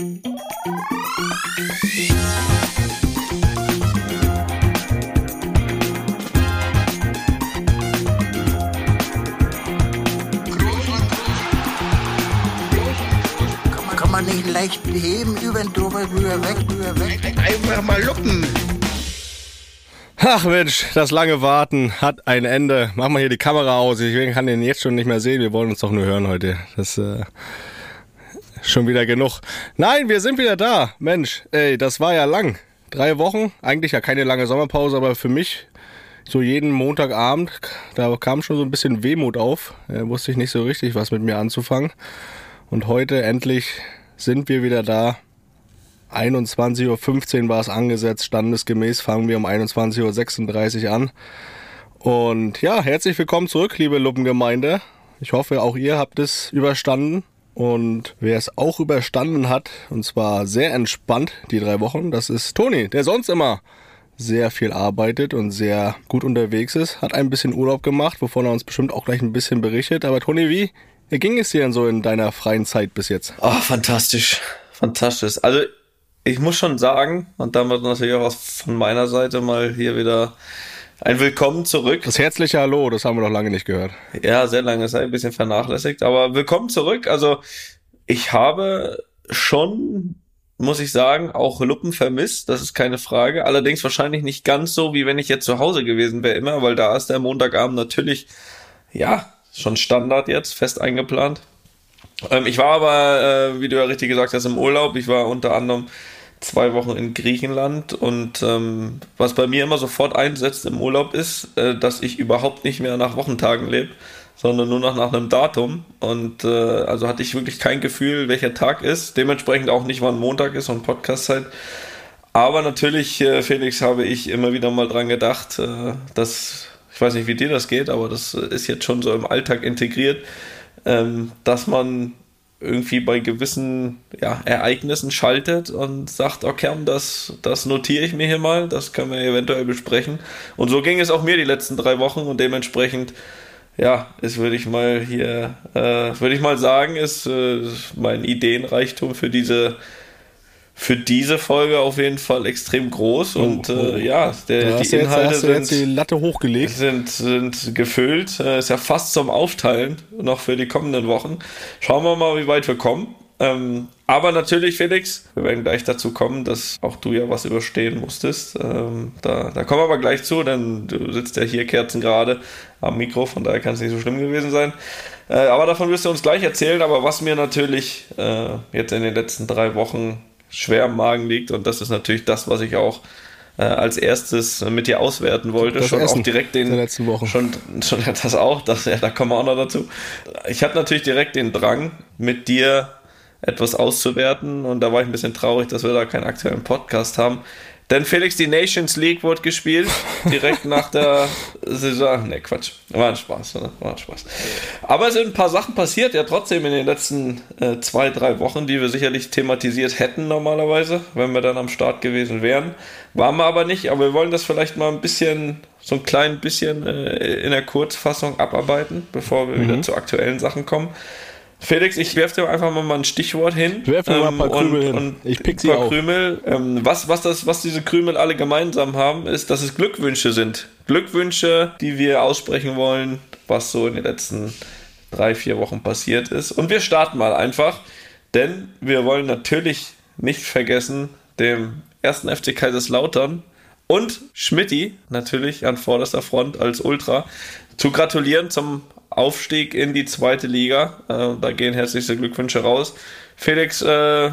Kann man nicht leicht heben, über den drüber, rüber, weg, rüber, weg. Einfach mal luppen. Ach Mensch, das lange Warten hat ein Ende. Mach mal hier die Kamera aus. Ich kann den jetzt schon nicht mehr sehen. Wir wollen uns doch nur hören heute. Das äh, schon wieder genug. Nein, wir sind wieder da. Mensch, ey, das war ja lang. Drei Wochen. Eigentlich ja keine lange Sommerpause, aber für mich so jeden Montagabend, da kam schon so ein bisschen Wehmut auf. Da wusste ich nicht so richtig, was mit mir anzufangen. Und heute endlich sind wir wieder da. 21.15 Uhr war es angesetzt, standesgemäß fangen wir um 21.36 Uhr an. Und ja, herzlich willkommen zurück, liebe Luppengemeinde. Ich hoffe, auch ihr habt es überstanden. Und wer es auch überstanden hat, und zwar sehr entspannt, die drei Wochen, das ist Toni, der sonst immer sehr viel arbeitet und sehr gut unterwegs ist, hat ein bisschen Urlaub gemacht, wovon er uns bestimmt auch gleich ein bisschen berichtet. Aber Toni, wie ging es dir denn so in deiner freien Zeit bis jetzt? Oh, fantastisch. Fantastisch. Also, ich muss schon sagen, und damit natürlich auch von meiner Seite mal hier wieder ein Willkommen zurück. Das herzliche Hallo, das haben wir noch lange nicht gehört. Ja, sehr lange, ist ein bisschen vernachlässigt, aber willkommen zurück. Also, ich habe schon, muss ich sagen, auch Luppen vermisst, das ist keine Frage. Allerdings wahrscheinlich nicht ganz so, wie wenn ich jetzt zu Hause gewesen wäre immer, weil da ist der Montagabend natürlich, ja, schon Standard jetzt, fest eingeplant. Ähm, ich war aber, äh, wie du ja richtig gesagt hast, im Urlaub. Ich war unter anderem zwei Wochen in Griechenland und ähm, was bei mir immer sofort einsetzt im Urlaub ist, äh, dass ich überhaupt nicht mehr nach Wochentagen lebe, sondern nur noch nach einem Datum und äh, also hatte ich wirklich kein Gefühl, welcher Tag ist, dementsprechend auch nicht, wann Montag ist und Podcastzeit. Aber natürlich, äh, Felix, habe ich immer wieder mal dran gedacht, äh, dass ich weiß nicht, wie dir das geht, aber das ist jetzt schon so im Alltag integriert, ähm, dass man irgendwie bei gewissen ja, Ereignissen schaltet und sagt, okay, das, das notiere ich mir hier mal, das können wir eventuell besprechen. Und so ging es auch mir die letzten drei Wochen und dementsprechend, ja, ist, würde ich mal hier, äh, würde ich mal sagen, ist äh, mein Ideenreichtum für diese für diese Folge auf jeden Fall extrem groß oh, und oh, äh, ja, der, die Inhalte jetzt, sind, die Latte hochgelegt. Sind, sind gefüllt. Äh, ist ja fast zum Aufteilen noch für die kommenden Wochen. Schauen wir mal, wie weit wir kommen. Ähm, aber natürlich, Felix, wir werden gleich dazu kommen, dass auch du ja was überstehen musstest. Ähm, da, da kommen wir aber gleich zu, denn du sitzt ja hier kerzengerade am Mikro, von daher kann es nicht so schlimm gewesen sein. Äh, aber davon wirst du uns gleich erzählen. Aber was mir natürlich äh, jetzt in den letzten drei Wochen schwer im Magen liegt. Und das ist natürlich das, was ich auch äh, als erstes mit dir auswerten wollte. Das schon Essen auch direkt den. Der letzten Wochen. Schon, schon ja, das auch, das, ja, da kommen wir auch noch dazu. Ich hatte natürlich direkt den Drang, mit dir etwas auszuwerten. Und da war ich ein bisschen traurig, dass wir da keinen aktuellen Podcast haben. Denn Felix, die Nations League wurde gespielt, direkt nach der Saison. Ne, Quatsch. War ein Spaß, oder? War ein Spaß. Aber es sind ein paar Sachen passiert, ja trotzdem in den letzten äh, zwei, drei Wochen, die wir sicherlich thematisiert hätten normalerweise, wenn wir dann am Start gewesen wären. Waren wir aber nicht, aber wir wollen das vielleicht mal ein bisschen, so ein klein bisschen äh, in der Kurzfassung abarbeiten, bevor wir mhm. wieder zu aktuellen Sachen kommen. Felix, ich werfe dir einfach mal ein Stichwort hin. Werf mir ähm, mal ein paar Krümel und, hin. ich pick sie auf. Krümel. Ähm, was, was, das, was diese Krümel alle gemeinsam haben, ist, dass es Glückwünsche sind. Glückwünsche, die wir aussprechen wollen, was so in den letzten drei, vier Wochen passiert ist. Und wir starten mal einfach, denn wir wollen natürlich nicht vergessen, dem ersten FC Kaiserslautern und Schmidti natürlich an vorderster Front als Ultra zu gratulieren zum Aufstieg in die zweite Liga. Äh, da gehen herzlichste Glückwünsche raus. Felix, äh,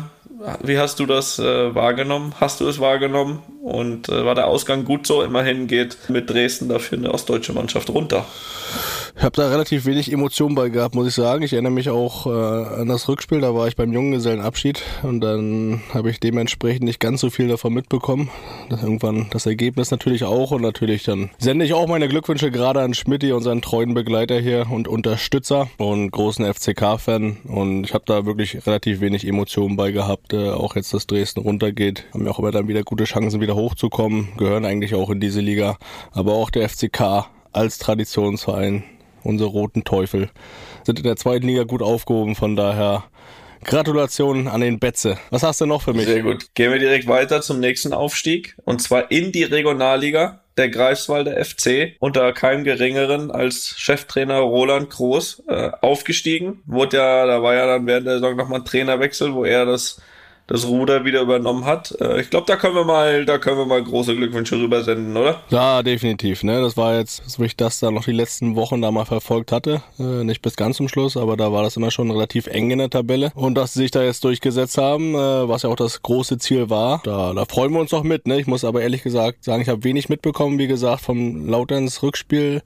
wie hast du das äh, wahrgenommen? Hast du es wahrgenommen? Und äh, war der Ausgang gut so? Immerhin geht mit Dresden dafür eine ostdeutsche Mannschaft runter. Ich habe da relativ wenig Emotionen bei gehabt, muss ich sagen. Ich erinnere mich auch äh, an das Rückspiel, da war ich beim Junggesellenabschied und dann habe ich dementsprechend nicht ganz so viel davon mitbekommen. Das irgendwann das Ergebnis natürlich auch und natürlich dann sende ich auch meine Glückwünsche gerade an Schmidti, unseren treuen Begleiter hier und Unterstützer und großen FCK-Fan und ich habe da wirklich relativ wenig Emotionen bei gehabt, äh, auch jetzt, dass Dresden runtergeht. Haben ja auch immer dann wieder gute Chancen, wieder hochzukommen, gehören eigentlich auch in diese Liga, aber auch der FCK als Traditionsverein unsere roten Teufel, sind in der zweiten Liga gut aufgehoben. Von daher Gratulation an den Betze. Was hast du noch für mich? Sehr gut. Gehen wir direkt weiter zum nächsten Aufstieg. Und zwar in die Regionalliga der Greifswalder FC unter keinem geringeren als Cheftrainer Roland Groß äh, aufgestiegen. Wurde ja, da war ja dann während der Saison nochmal ein Trainerwechsel, wo er das das Ruder wieder übernommen hat. Äh, ich glaube, da können wir mal, da können wir mal große Glückwünsche rübersenden, oder? Ja, definitiv. Ne, das war jetzt, wo ich das da noch die letzten Wochen da mal verfolgt hatte, äh, nicht bis ganz zum Schluss, aber da war das immer schon relativ eng in der Tabelle und dass sie sich da jetzt durchgesetzt haben, äh, was ja auch das große Ziel war, da, da freuen wir uns auch mit. Ne, ich muss aber ehrlich gesagt sagen, ich habe wenig mitbekommen, wie gesagt, vom Lauterns Rückspiel.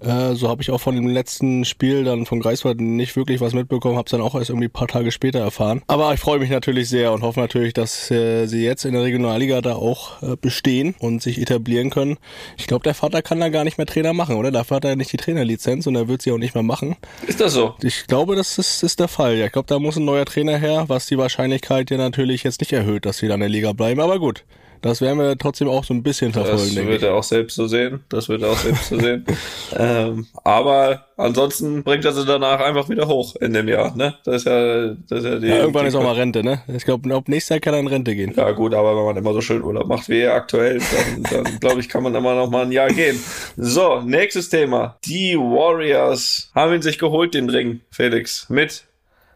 Äh, so habe ich auch von dem letzten Spiel dann von Greifswald nicht wirklich was mitbekommen, habe es dann auch erst irgendwie paar Tage später erfahren. Aber ich freue mich natürlich sehr und hoffe natürlich, dass äh, sie jetzt in der Regionalliga da auch äh, bestehen und sich etablieren können. Ich glaube, der Vater kann da gar nicht mehr Trainer machen, oder? Dafür hat er nicht die Trainerlizenz und er wird sie auch nicht mehr machen. Ist das so? Ich glaube, das ist, ist der Fall. Ja, ich glaube, da muss ein neuer Trainer her, was die Wahrscheinlichkeit ja natürlich jetzt nicht erhöht, dass sie dann in der Liga bleiben. Aber gut, das werden wir trotzdem auch so ein bisschen verfolgen. Das wird er auch selbst so sehen. Das wird er auch selbst so sehen. Ähm, aber ansonsten bringt er sie danach einfach wieder hoch in dem Jahr. Ne? Das ist ja, das ist ja die. Ja, irgendwann die ist auch mal Rente, ne? Ich glaube, glaub, nächstes Jahr kann er in Rente gehen. Ja gut, aber wenn man immer so schön Urlaub macht wie er aktuell, dann, dann glaube ich, kann man immer noch mal ein Jahr gehen. So, nächstes Thema. Die Warriors haben ihn sich geholt, den Ring, Felix, mit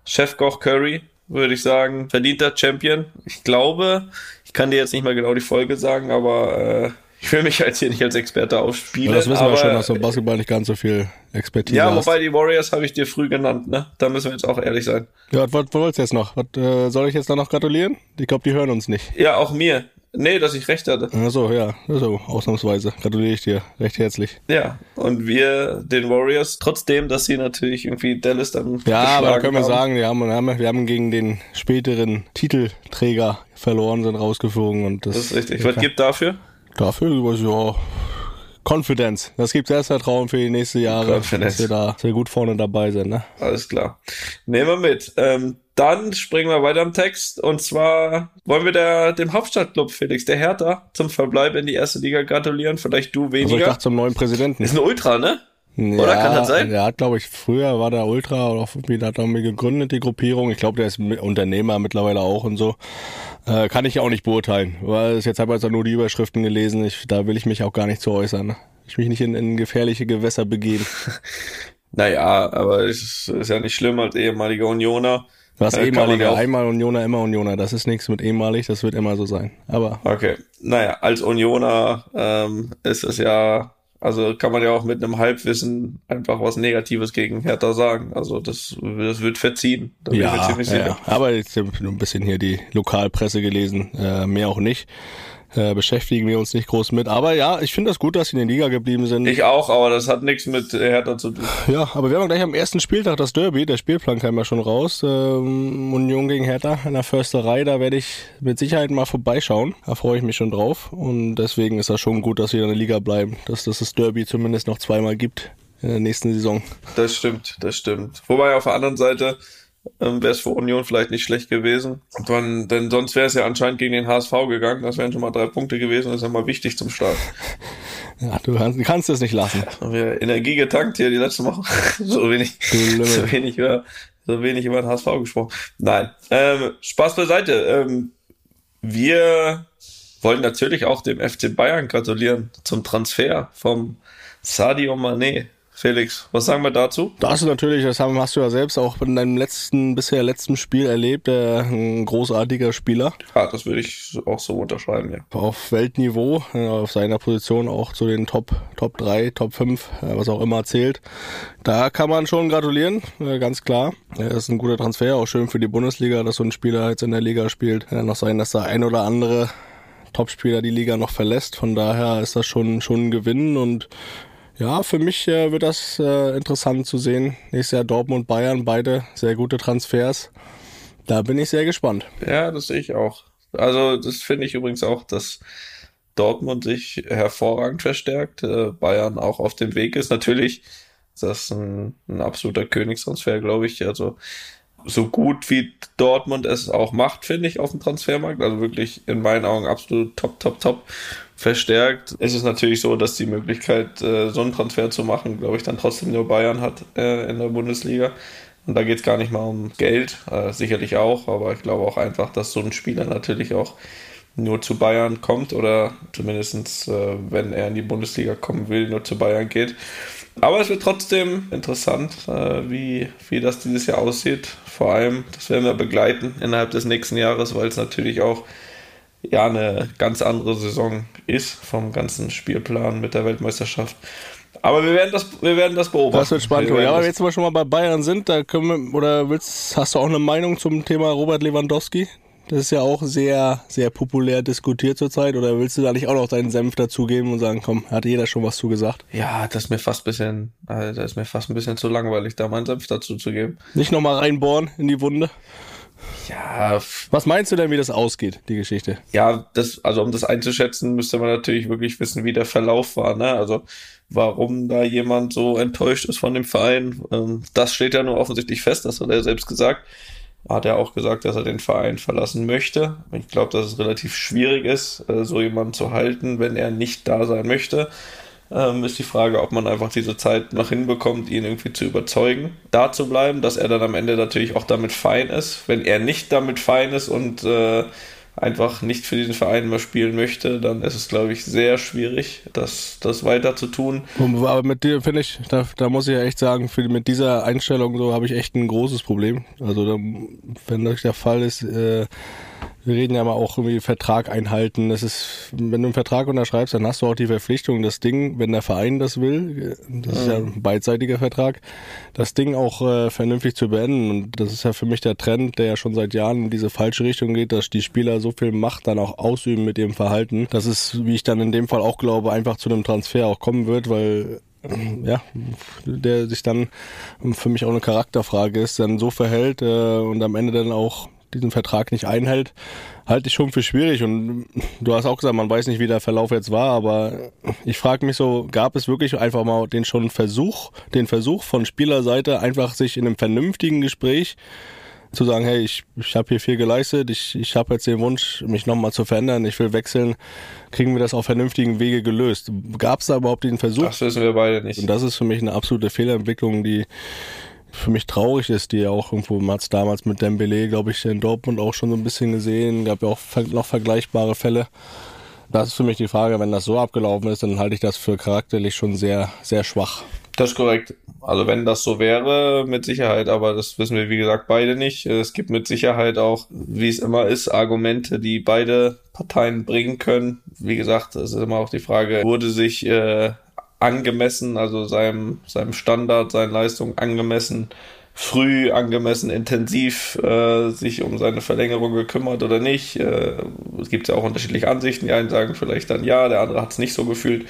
Chefkoch Curry, würde ich sagen, verdienter Champion. Ich glaube, kann dir jetzt nicht mal genau die Folge sagen, aber äh, ich will mich jetzt hier nicht als Experte aufspielen. Ja, das wissen wir schon, dass du Basketball nicht ganz so viel Expertise Ja, hast. wobei die Warriors habe ich dir früh genannt, ne? Da müssen wir jetzt auch ehrlich sein. Ja, was, was wolltest du jetzt noch? Was, äh, soll ich jetzt da noch gratulieren? Ich glaube, die hören uns nicht. Ja, auch mir. Nee, dass ich recht hatte. Ach so, ja, so, ausnahmsweise. Gratuliere ich dir recht herzlich. Ja, und wir, den Warriors, trotzdem, dass sie natürlich irgendwie Dallas dann. Ja, aber da können wir haben. sagen, wir haben, wir haben, gegen den späteren Titelträger verloren, sind rausgeflogen und das. Das ist richtig. Was gibt dafür? Dafür, ja, Confidence. Das gibt Selbstvertrauen für die nächsten Jahre, Confidence. dass wir da sehr gut vorne dabei sind. Ne? Alles klar. Nehmen wir mit. Ähm, dann springen wir weiter im Text. Und zwar wollen wir der, dem Hauptstadtclub Felix, der Hertha, zum Verbleib in die erste Liga gratulieren. Vielleicht du weniger. Also ich dachte zum neuen Präsidenten. Ist ein Ultra, ne? Ja, Oder kann das sein? Der hat, glaube ich, früher war der Ultra oder irgendwie, hat irgendwie gegründet, die Gruppierung. Ich glaube, der ist Unternehmer mittlerweile auch und so. Äh, kann ich ja auch nicht beurteilen, weil es jetzt habe ich also nur die Überschriften gelesen. Ich, da will ich mich auch gar nicht zu äußern. Ich mich nicht in, in gefährliche Gewässer begeben. naja, aber es ist, ist ja nicht schlimm als ehemaliger Unioner was äh, ehemaliger, einmal Unioner, immer Unioner. Das ist nichts mit ehemalig, das wird immer so sein. Aber. Okay. Naja, als Unioner ähm, ist es ja, also kann man ja auch mit einem Halbwissen einfach was Negatives gegen Hertha sagen. Also das, das wird verziehen. Da ja, ja, aber jetzt habe ich nur ein bisschen hier die Lokalpresse gelesen, äh, mehr auch nicht äh, beschäftigen wir uns nicht groß mit. Aber ja, ich finde das gut, dass sie in der Liga geblieben sind. Ich auch, aber das hat nichts mit Hertha zu tun. Ja, aber wir haben gleich am ersten Spieltag das Derby. Der Spielplan kam ja schon raus. Ähm, Union gegen Hertha in der Försterei. Da werde ich mit Sicherheit mal vorbeischauen. Da freue ich mich schon drauf. Und deswegen ist das schon gut, dass sie in der Liga bleiben. Dass, dass das Derby zumindest noch zweimal gibt in der nächsten Saison. Das stimmt, das stimmt. Wobei auf der anderen Seite ähm, wäre es für Union vielleicht nicht schlecht gewesen. Dann, denn sonst wäre es ja anscheinend gegen den HSV gegangen. Das wären schon mal drei Punkte gewesen. Das ist ja mal wichtig zum Start. Ja, du kannst, kannst es nicht lassen. Haben wir Energie getankt hier die letzte Woche. so wenig, so wenig über, so wenig über den HSV gesprochen. Nein, ähm, Spaß beiseite. Ähm, wir wollen natürlich auch dem FC Bayern gratulieren zum Transfer vom Sadio Mané Felix, was sagen wir dazu? Das ist natürlich, das hast du ja selbst auch in deinem letzten, bisher letzten Spiel erlebt, äh, ein großartiger Spieler. Ja, das würde ich auch so unterschreiben, ja. Auf Weltniveau, äh, auf seiner Position auch zu den Top, Top 3, Top 5, äh, was auch immer zählt. Da kann man schon gratulieren, äh, ganz klar. Das ist ein guter Transfer, auch schön für die Bundesliga, dass so ein Spieler jetzt in der Liga spielt. Kann noch sein, dass da ein oder andere Topspieler die Liga noch verlässt. Von daher ist das schon, schon ein Gewinn und ja, für mich äh, wird das äh, interessant zu sehen. Nächstes Jahr Dortmund, Bayern, beide sehr gute Transfers. Da bin ich sehr gespannt. Ja, das sehe ich auch. Also das finde ich übrigens auch, dass Dortmund sich hervorragend verstärkt, äh, Bayern auch auf dem Weg ist. Natürlich ist das ein, ein absoluter Königstransfer, glaube ich. Also so gut wie Dortmund es auch macht, finde ich, auf dem Transfermarkt. Also wirklich in meinen Augen absolut top, top, top verstärkt. Es ist natürlich so, dass die Möglichkeit, äh, so einen Transfer zu machen, glaube ich, dann trotzdem nur Bayern hat äh, in der Bundesliga. Und da geht es gar nicht mal um Geld, äh, sicherlich auch, aber ich glaube auch einfach, dass so ein Spieler natürlich auch nur zu Bayern kommt oder zumindest, wenn er in die Bundesliga kommen will, nur zu Bayern geht. Aber es wird trotzdem interessant, äh, wie, wie das dieses Jahr aussieht. Vor allem, das werden wir begleiten innerhalb des nächsten Jahres, weil es natürlich auch ja eine ganz andere Saison ist vom ganzen Spielplan mit der Weltmeisterschaft. Aber wir werden das, wir werden das beobachten. Das wird spannend. Ja, aber jetzt, wo wir schon mal bei Bayern sind, da können wir, oder willst, hast du auch eine Meinung zum Thema Robert Lewandowski? Das ist ja auch sehr, sehr populär diskutiert zurzeit. Oder willst du da nicht auch noch deinen Senf dazugeben und sagen, komm, hat jeder schon was zugesagt? Ja, das ist mir fast ein bisschen, also das ist mir fast ein bisschen zu langweilig, da meinen Senf dazu zu geben. Nicht nochmal reinbohren in die Wunde? Ja. Was meinst du denn, wie das ausgeht, die Geschichte? Ja, das, also um das einzuschätzen, müsste man natürlich wirklich wissen, wie der Verlauf war, ne? Also, warum da jemand so enttäuscht ist von dem Verein. Ähm, das steht ja nur offensichtlich fest, das hat er selbst gesagt. Hat er auch gesagt, dass er den Verein verlassen möchte. Ich glaube, dass es relativ schwierig ist, äh, so jemanden zu halten, wenn er nicht da sein möchte ähm, ist die Frage, ob man einfach diese Zeit noch hinbekommt, ihn irgendwie zu überzeugen, da zu bleiben, dass er dann am Ende natürlich auch damit fein ist. Wenn er nicht damit fein ist und äh, einfach nicht für diesen Verein mehr spielen möchte, dann ist es, glaube ich, sehr schwierig, das, das weiter zu tun. Aber mit dir, finde ich, da, da muss ich ja echt sagen, für, mit dieser Einstellung so habe ich echt ein großes Problem. Also, da, wenn das der Fall ist, äh, wir reden ja mal auch irgendwie Vertrag einhalten. Das ist, wenn du einen Vertrag unterschreibst, dann hast du auch die Verpflichtung, das Ding, wenn der Verein das will, das ist ja ein beidseitiger Vertrag, das Ding auch äh, vernünftig zu beenden. Und das ist ja für mich der Trend, der ja schon seit Jahren in diese falsche Richtung geht, dass die Spieler so viel Macht dann auch ausüben mit ihrem Verhalten. Das ist, wie ich dann in dem Fall auch glaube, einfach zu einem Transfer auch kommen wird, weil ja, der sich dann für mich auch eine Charakterfrage ist, dann so verhält äh, und am Ende dann auch diesen Vertrag nicht einhält, halte ich schon für schwierig. Und du hast auch gesagt, man weiß nicht, wie der Verlauf jetzt war, aber ich frage mich so, gab es wirklich einfach mal den schon Versuch, den Versuch von Spielerseite, einfach sich in einem vernünftigen Gespräch zu sagen, hey, ich, ich habe hier viel geleistet, ich, ich habe jetzt den Wunsch, mich nochmal zu verändern, ich will wechseln, kriegen wir das auf vernünftigen Wege gelöst. Gab es da überhaupt den Versuch? Das wissen wir beide nicht. Und das ist für mich eine absolute Fehlentwicklung, die für mich traurig ist, die ja auch irgendwo, man hat damals mit Dembele, glaube ich, in Dortmund auch schon so ein bisschen gesehen, gab ja auch noch vergleichbare Fälle. Das ist für mich die Frage, wenn das so abgelaufen ist, dann halte ich das für charakterlich schon sehr, sehr schwach. Das ist korrekt. Also wenn das so wäre, mit Sicherheit, aber das wissen wir wie gesagt beide nicht. Es gibt mit Sicherheit auch, wie es immer ist, Argumente, die beide Parteien bringen können. Wie gesagt, es ist immer auch die Frage, wurde sich äh, angemessen, also seinem, seinem Standard, seinen Leistungen angemessen, früh, angemessen, intensiv äh, sich um seine Verlängerung gekümmert oder nicht. Äh, es gibt ja auch unterschiedliche Ansichten. Die einen sagen vielleicht dann ja, der andere hat es nicht so gefühlt.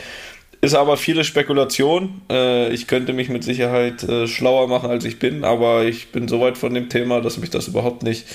Ist aber viele Spekulation. Äh, ich könnte mich mit Sicherheit äh, schlauer machen, als ich bin, aber ich bin so weit von dem Thema, dass mich das überhaupt nicht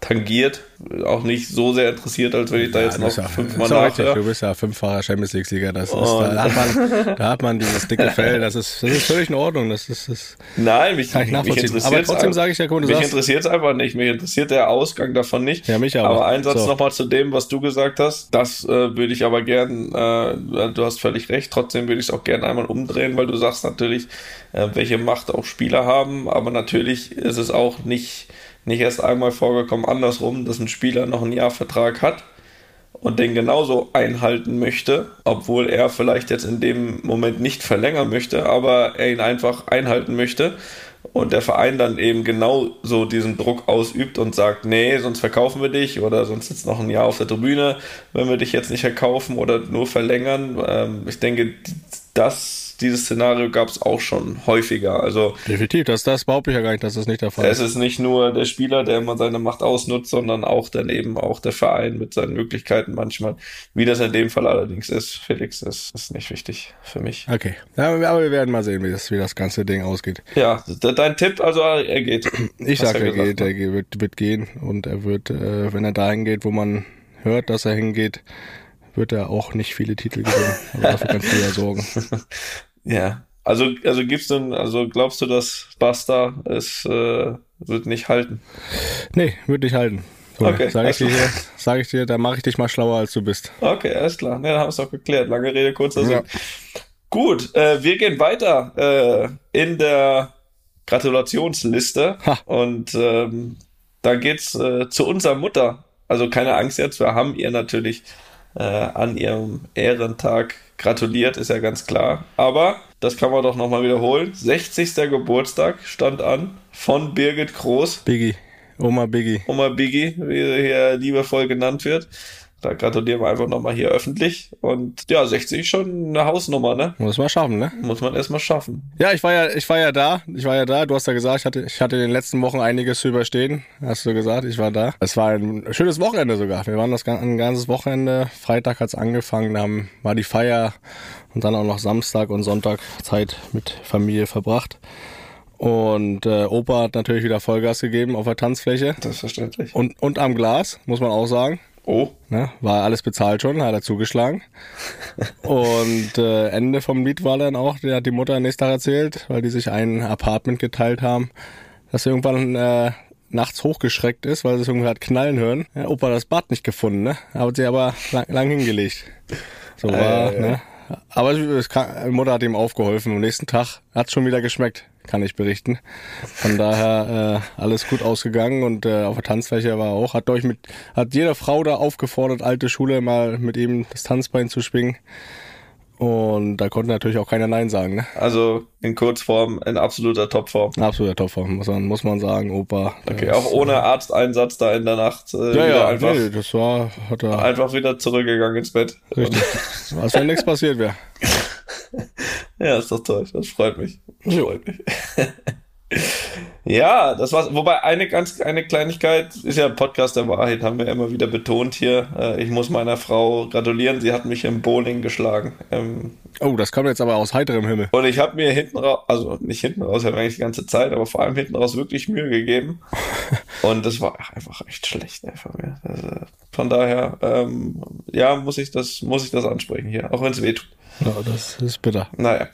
tangiert, auch nicht so sehr interessiert, als wenn ich da ja, jetzt noch ja, fünfmal nachhöre. Du bist ja fünffacher Champions League Sieger, das ist, da hat man, da hat man dieses dicke Fell, das ist, das ist völlig in Ordnung, das ist, das Nein, mich, kann ich nachvollziehen. mich aber trotzdem sage ich ja, guck, du mich interessiert es einfach nicht, mich interessiert der Ausgang davon nicht. Ja, mich aber. Aber ein Satz so. nochmal zu dem, was du gesagt hast, das äh, würde ich aber gern, äh, du hast völlig recht, trotzdem würde ich es auch gern einmal umdrehen, weil du sagst natürlich, äh, welche Macht auch Spieler haben, aber natürlich ist es auch nicht nicht erst einmal vorgekommen, andersrum, dass ein Spieler noch einen Jahrvertrag hat und den genauso einhalten möchte, obwohl er vielleicht jetzt in dem Moment nicht verlängern möchte, aber er ihn einfach einhalten möchte und der Verein dann eben genau so diesen Druck ausübt und sagt, nee, sonst verkaufen wir dich oder sonst sitzt noch ein Jahr auf der Tribüne, wenn wir dich jetzt nicht verkaufen oder nur verlängern. Ähm, ich denke, das dieses Szenario gab es auch schon häufiger. Also definitiv, das, das behaupte ich ja gar nicht, dass das nicht der Fall ist. Es ist nicht nur der Spieler, der immer seine Macht ausnutzt, sondern auch dann eben auch der Verein mit seinen Möglichkeiten manchmal. Wie das in dem Fall allerdings ist, Felix, ist, ist nicht wichtig für mich. Okay, ja, aber wir werden mal sehen, wie das, wie das ganze Ding ausgeht. Ja, dein Tipp, also er geht. Ich sage, er, geht, er wird, wird gehen und er wird, äh, wenn er dahin geht, wo man hört, dass er hingeht, wird er auch nicht viele Titel gewinnen. Aber dafür kannst du ja sorgen. Ja. Also, also gibst du, also glaubst du, dass Basta es äh, wird nicht halten? Nee, wird nicht halten. So, okay, sag ich, dir, sag ich dir, da mache ich dich mal schlauer, als du bist. Okay, alles klar. Ja, dann haben wir es doch geklärt. Lange Rede, kurzer Sinn. Ja. Gut, äh, wir gehen weiter äh, in der Gratulationsliste. Ha. Und ähm, da geht's äh, zu unserer Mutter. Also keine Angst jetzt, wir haben ihr natürlich äh, an ihrem Ehrentag gratuliert, ist ja ganz klar. Aber das kann man doch nochmal wiederholen. 60. Geburtstag stand an von Birgit Groß, Biggie. Oma Biggie. Oma Biggie, wie sie hier liebevoll genannt wird. Da gratulieren wir einfach nochmal hier öffentlich. Und ja, 60 ist schon eine Hausnummer, ne? Muss man schaffen, ne? Muss man erstmal schaffen. Ja, ich war ja, ich war ja da. Ich war ja da. Du hast ja gesagt, ich hatte, ich hatte in den letzten Wochen einiges zu überstehen. Hast du gesagt, ich war da. Es war ein schönes Wochenende sogar. Wir waren das ein ganzes Wochenende. Freitag hat's angefangen, da haben, war die Feier und dann auch noch Samstag und Sonntag Zeit mit Familie verbracht. Und äh, Opa hat natürlich wieder Vollgas gegeben auf der Tanzfläche. Selbstverständlich. Und, und am Glas, muss man auch sagen. Oh, Ne? War alles bezahlt schon, hat er zugeschlagen. Und äh, Ende vom Lied war dann auch, der hat die Mutter nächsten Tag erzählt, weil die sich ein Apartment geteilt haben, dass sie irgendwann äh, nachts hochgeschreckt ist, weil sie es irgendwie hat knallen hören. Ja, Opa hat das Bad nicht gefunden, ne? Hat sie aber lang, lang hingelegt. So war, ja. ne? Aber es kann, die Mutter hat ihm aufgeholfen. Am nächsten Tag hat schon wieder geschmeckt, kann ich berichten. Von daher äh, alles gut ausgegangen und äh, auf der Tanzfläche war auch. Hat euch mit, hat jede Frau da aufgefordert, alte Schule mal mit ihm das Tanzbein zu schwingen. Und da konnte natürlich auch keiner Nein sagen, ne? also in Kurzform in absoluter Topform. Absoluter Topform, muss man, muss man sagen, Opa. Okay, auch ohne Arzteinsatz da in der Nacht äh, Ja, ja, einfach, nee, das war, hat er, einfach wieder zurückgegangen ins Bett. richtig. Als wenn nichts passiert wäre. Ja, ist doch toll. Das freut mich. Das freut mich. ja, das war's. Wobei eine ganz eine Kleinigkeit ist ja Podcast der Wahrheit, haben wir immer wieder betont hier. Äh, Ich muss meiner Frau gratulieren. Sie hat mich im Bowling geschlagen. Ähm, Oh, das kommt jetzt aber aus heiterem Himmel. Und ich habe mir hinten raus, also nicht hinten raus, ich habe eigentlich die ganze Zeit, aber vor allem hinten raus wirklich Mühe gegeben. Und das war einfach echt schlecht ey, von mir. Also, von daher, ähm, ja, muss ich das, muss ich das ansprechen hier, auch wenn es weh tut. Ja, das ist bitter. Naja.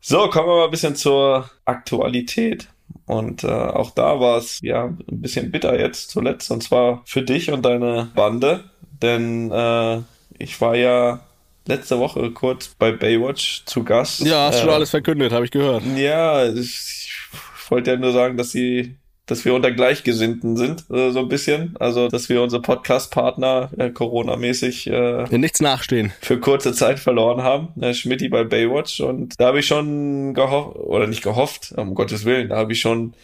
So, kommen wir mal ein bisschen zur Aktualität. Und äh, auch da war es ja ein bisschen bitter jetzt zuletzt. Und zwar für dich und deine Bande. Denn äh, ich war ja letzte Woche kurz bei Baywatch zu Gast. Ja, hast äh, schon alles verkündet, habe ich gehört. Ja, ich wollte ja nur sagen, dass sie, dass wir unter Gleichgesinnten sind, äh, so ein bisschen. Also, dass wir unsere Podcast-Partner äh, Corona-mäßig äh, In nichts nachstehen. für kurze Zeit verloren haben. Äh, Schmidti bei Baywatch. Und da habe ich schon gehofft, oder nicht gehofft, um Gottes Willen, da habe ich schon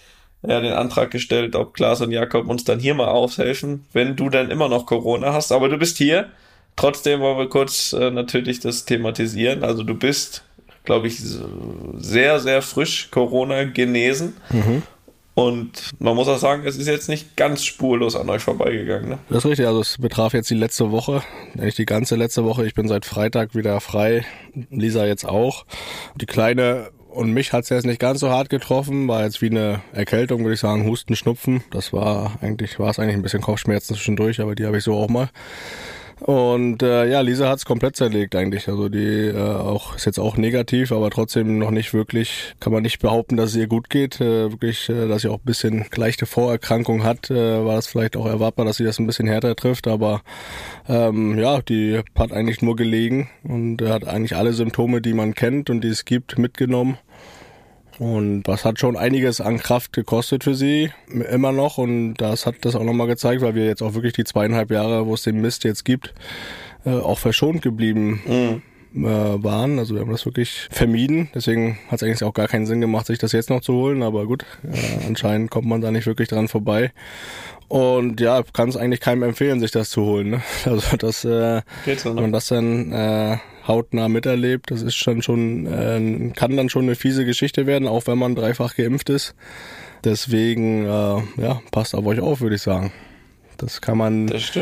ja, den Antrag gestellt, ob Klaas und Jakob uns dann hier mal aushelfen, wenn du dann immer noch Corona hast. Aber du bist hier. Trotzdem wollen wir kurz äh, natürlich das thematisieren. Also du bist, glaube ich, sehr, sehr frisch Corona genesen. Und man muss auch sagen, es ist jetzt nicht ganz spurlos an euch vorbeigegangen. Ne? Das ist richtig, also es betraf jetzt die letzte Woche, eigentlich die ganze letzte Woche. Ich bin seit Freitag wieder frei, Lisa jetzt auch. Die Kleine und mich hat's jetzt nicht ganz so hart getroffen, war jetzt wie eine Erkältung, würde ich sagen, Husten, Schnupfen. Das war eigentlich, war es eigentlich ein bisschen Kopfschmerzen zwischendurch, aber die habe ich so auch mal. Und äh, ja, Lisa hat's komplett zerlegt eigentlich. Also die äh, auch ist jetzt auch negativ, aber trotzdem noch nicht wirklich, kann man nicht behaupten, dass es ihr gut geht. Äh, wirklich, äh, dass sie auch ein bisschen leichte Vorerkrankung hat, äh, war das vielleicht auch erwartbar, dass sie das ein bisschen härter trifft. Aber ähm, ja, die hat eigentlich nur gelegen und hat eigentlich alle Symptome, die man kennt und die es gibt, mitgenommen. Und das hat schon einiges an Kraft gekostet für sie, immer noch. Und das hat das auch nochmal gezeigt, weil wir jetzt auch wirklich die zweieinhalb Jahre, wo es den Mist jetzt gibt, äh, auch verschont geblieben äh, waren. Also wir haben das wirklich vermieden. Deswegen hat es eigentlich auch gar keinen Sinn gemacht, sich das jetzt noch zu holen. Aber gut, äh, anscheinend kommt man da nicht wirklich dran vorbei. Und ja, kann es eigentlich keinem empfehlen, sich das zu holen. Ne? Also das, äh, Geht so, ne? man das dann äh, hautnah miterlebt, das ist schon schon, äh, kann dann schon eine fiese Geschichte werden, auch wenn man dreifach geimpft ist. Deswegen, äh, ja, passt auf euch auf, würde ich sagen. Das kann man Das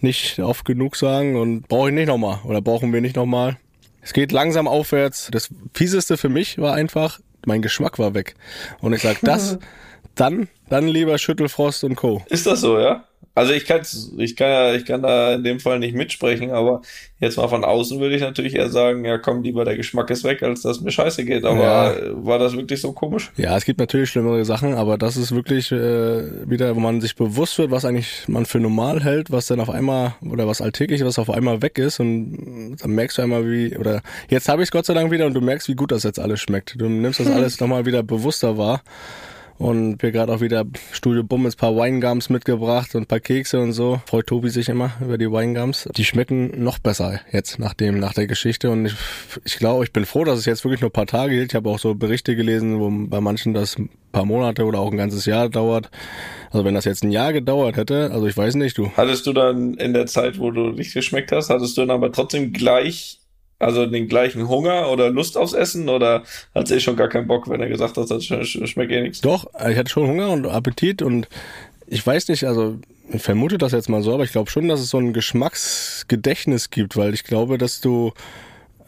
nicht oft genug sagen und brauche ich nicht nochmal oder brauchen wir nicht nochmal. Es geht langsam aufwärts. Das Fieseste für mich war einfach, mein Geschmack war weg. Und ich sag, das, dann, dann lieber Schüttelfrost und Co. Ist das so, ja? Also ich kann, ich kann ja, ich kann da in dem Fall nicht mitsprechen, aber jetzt mal von außen würde ich natürlich eher sagen, ja komm, lieber der Geschmack ist weg, als dass mir scheiße geht. Aber ja. war das wirklich so komisch? Ja, es gibt natürlich schlimmere Sachen, aber das ist wirklich äh, wieder, wo man sich bewusst wird, was eigentlich man für normal hält, was dann auf einmal, oder was alltäglich, was auf einmal weg ist und dann merkst du einmal wie, oder jetzt habe ich es Gott sei Dank wieder und du merkst, wie gut das jetzt alles schmeckt. Du nimmst das alles nochmal wieder bewusster wahr. Und wir gerade auch wieder Studio Bummels paar Weingums mitgebracht und paar Kekse und so. Freut Tobi sich immer über die Weingums. Die schmecken noch besser jetzt nach dem, nach der Geschichte. Und ich, ich glaube, ich bin froh, dass es jetzt wirklich nur ein paar Tage hielt. Ich habe auch so Berichte gelesen, wo bei manchen das ein paar Monate oder auch ein ganzes Jahr dauert. Also wenn das jetzt ein Jahr gedauert hätte, also ich weiß nicht, du. Hattest du dann in der Zeit, wo du nicht geschmeckt hast, hattest du dann aber trotzdem gleich also den gleichen Hunger oder Lust aufs Essen oder hat sie eh schon gar keinen Bock, wenn er gesagt hat, das schmeckt eh nichts? Doch, ich hatte schon Hunger und Appetit und ich weiß nicht, also ich vermute das jetzt mal so, aber ich glaube schon, dass es so ein Geschmacksgedächtnis gibt, weil ich glaube, dass du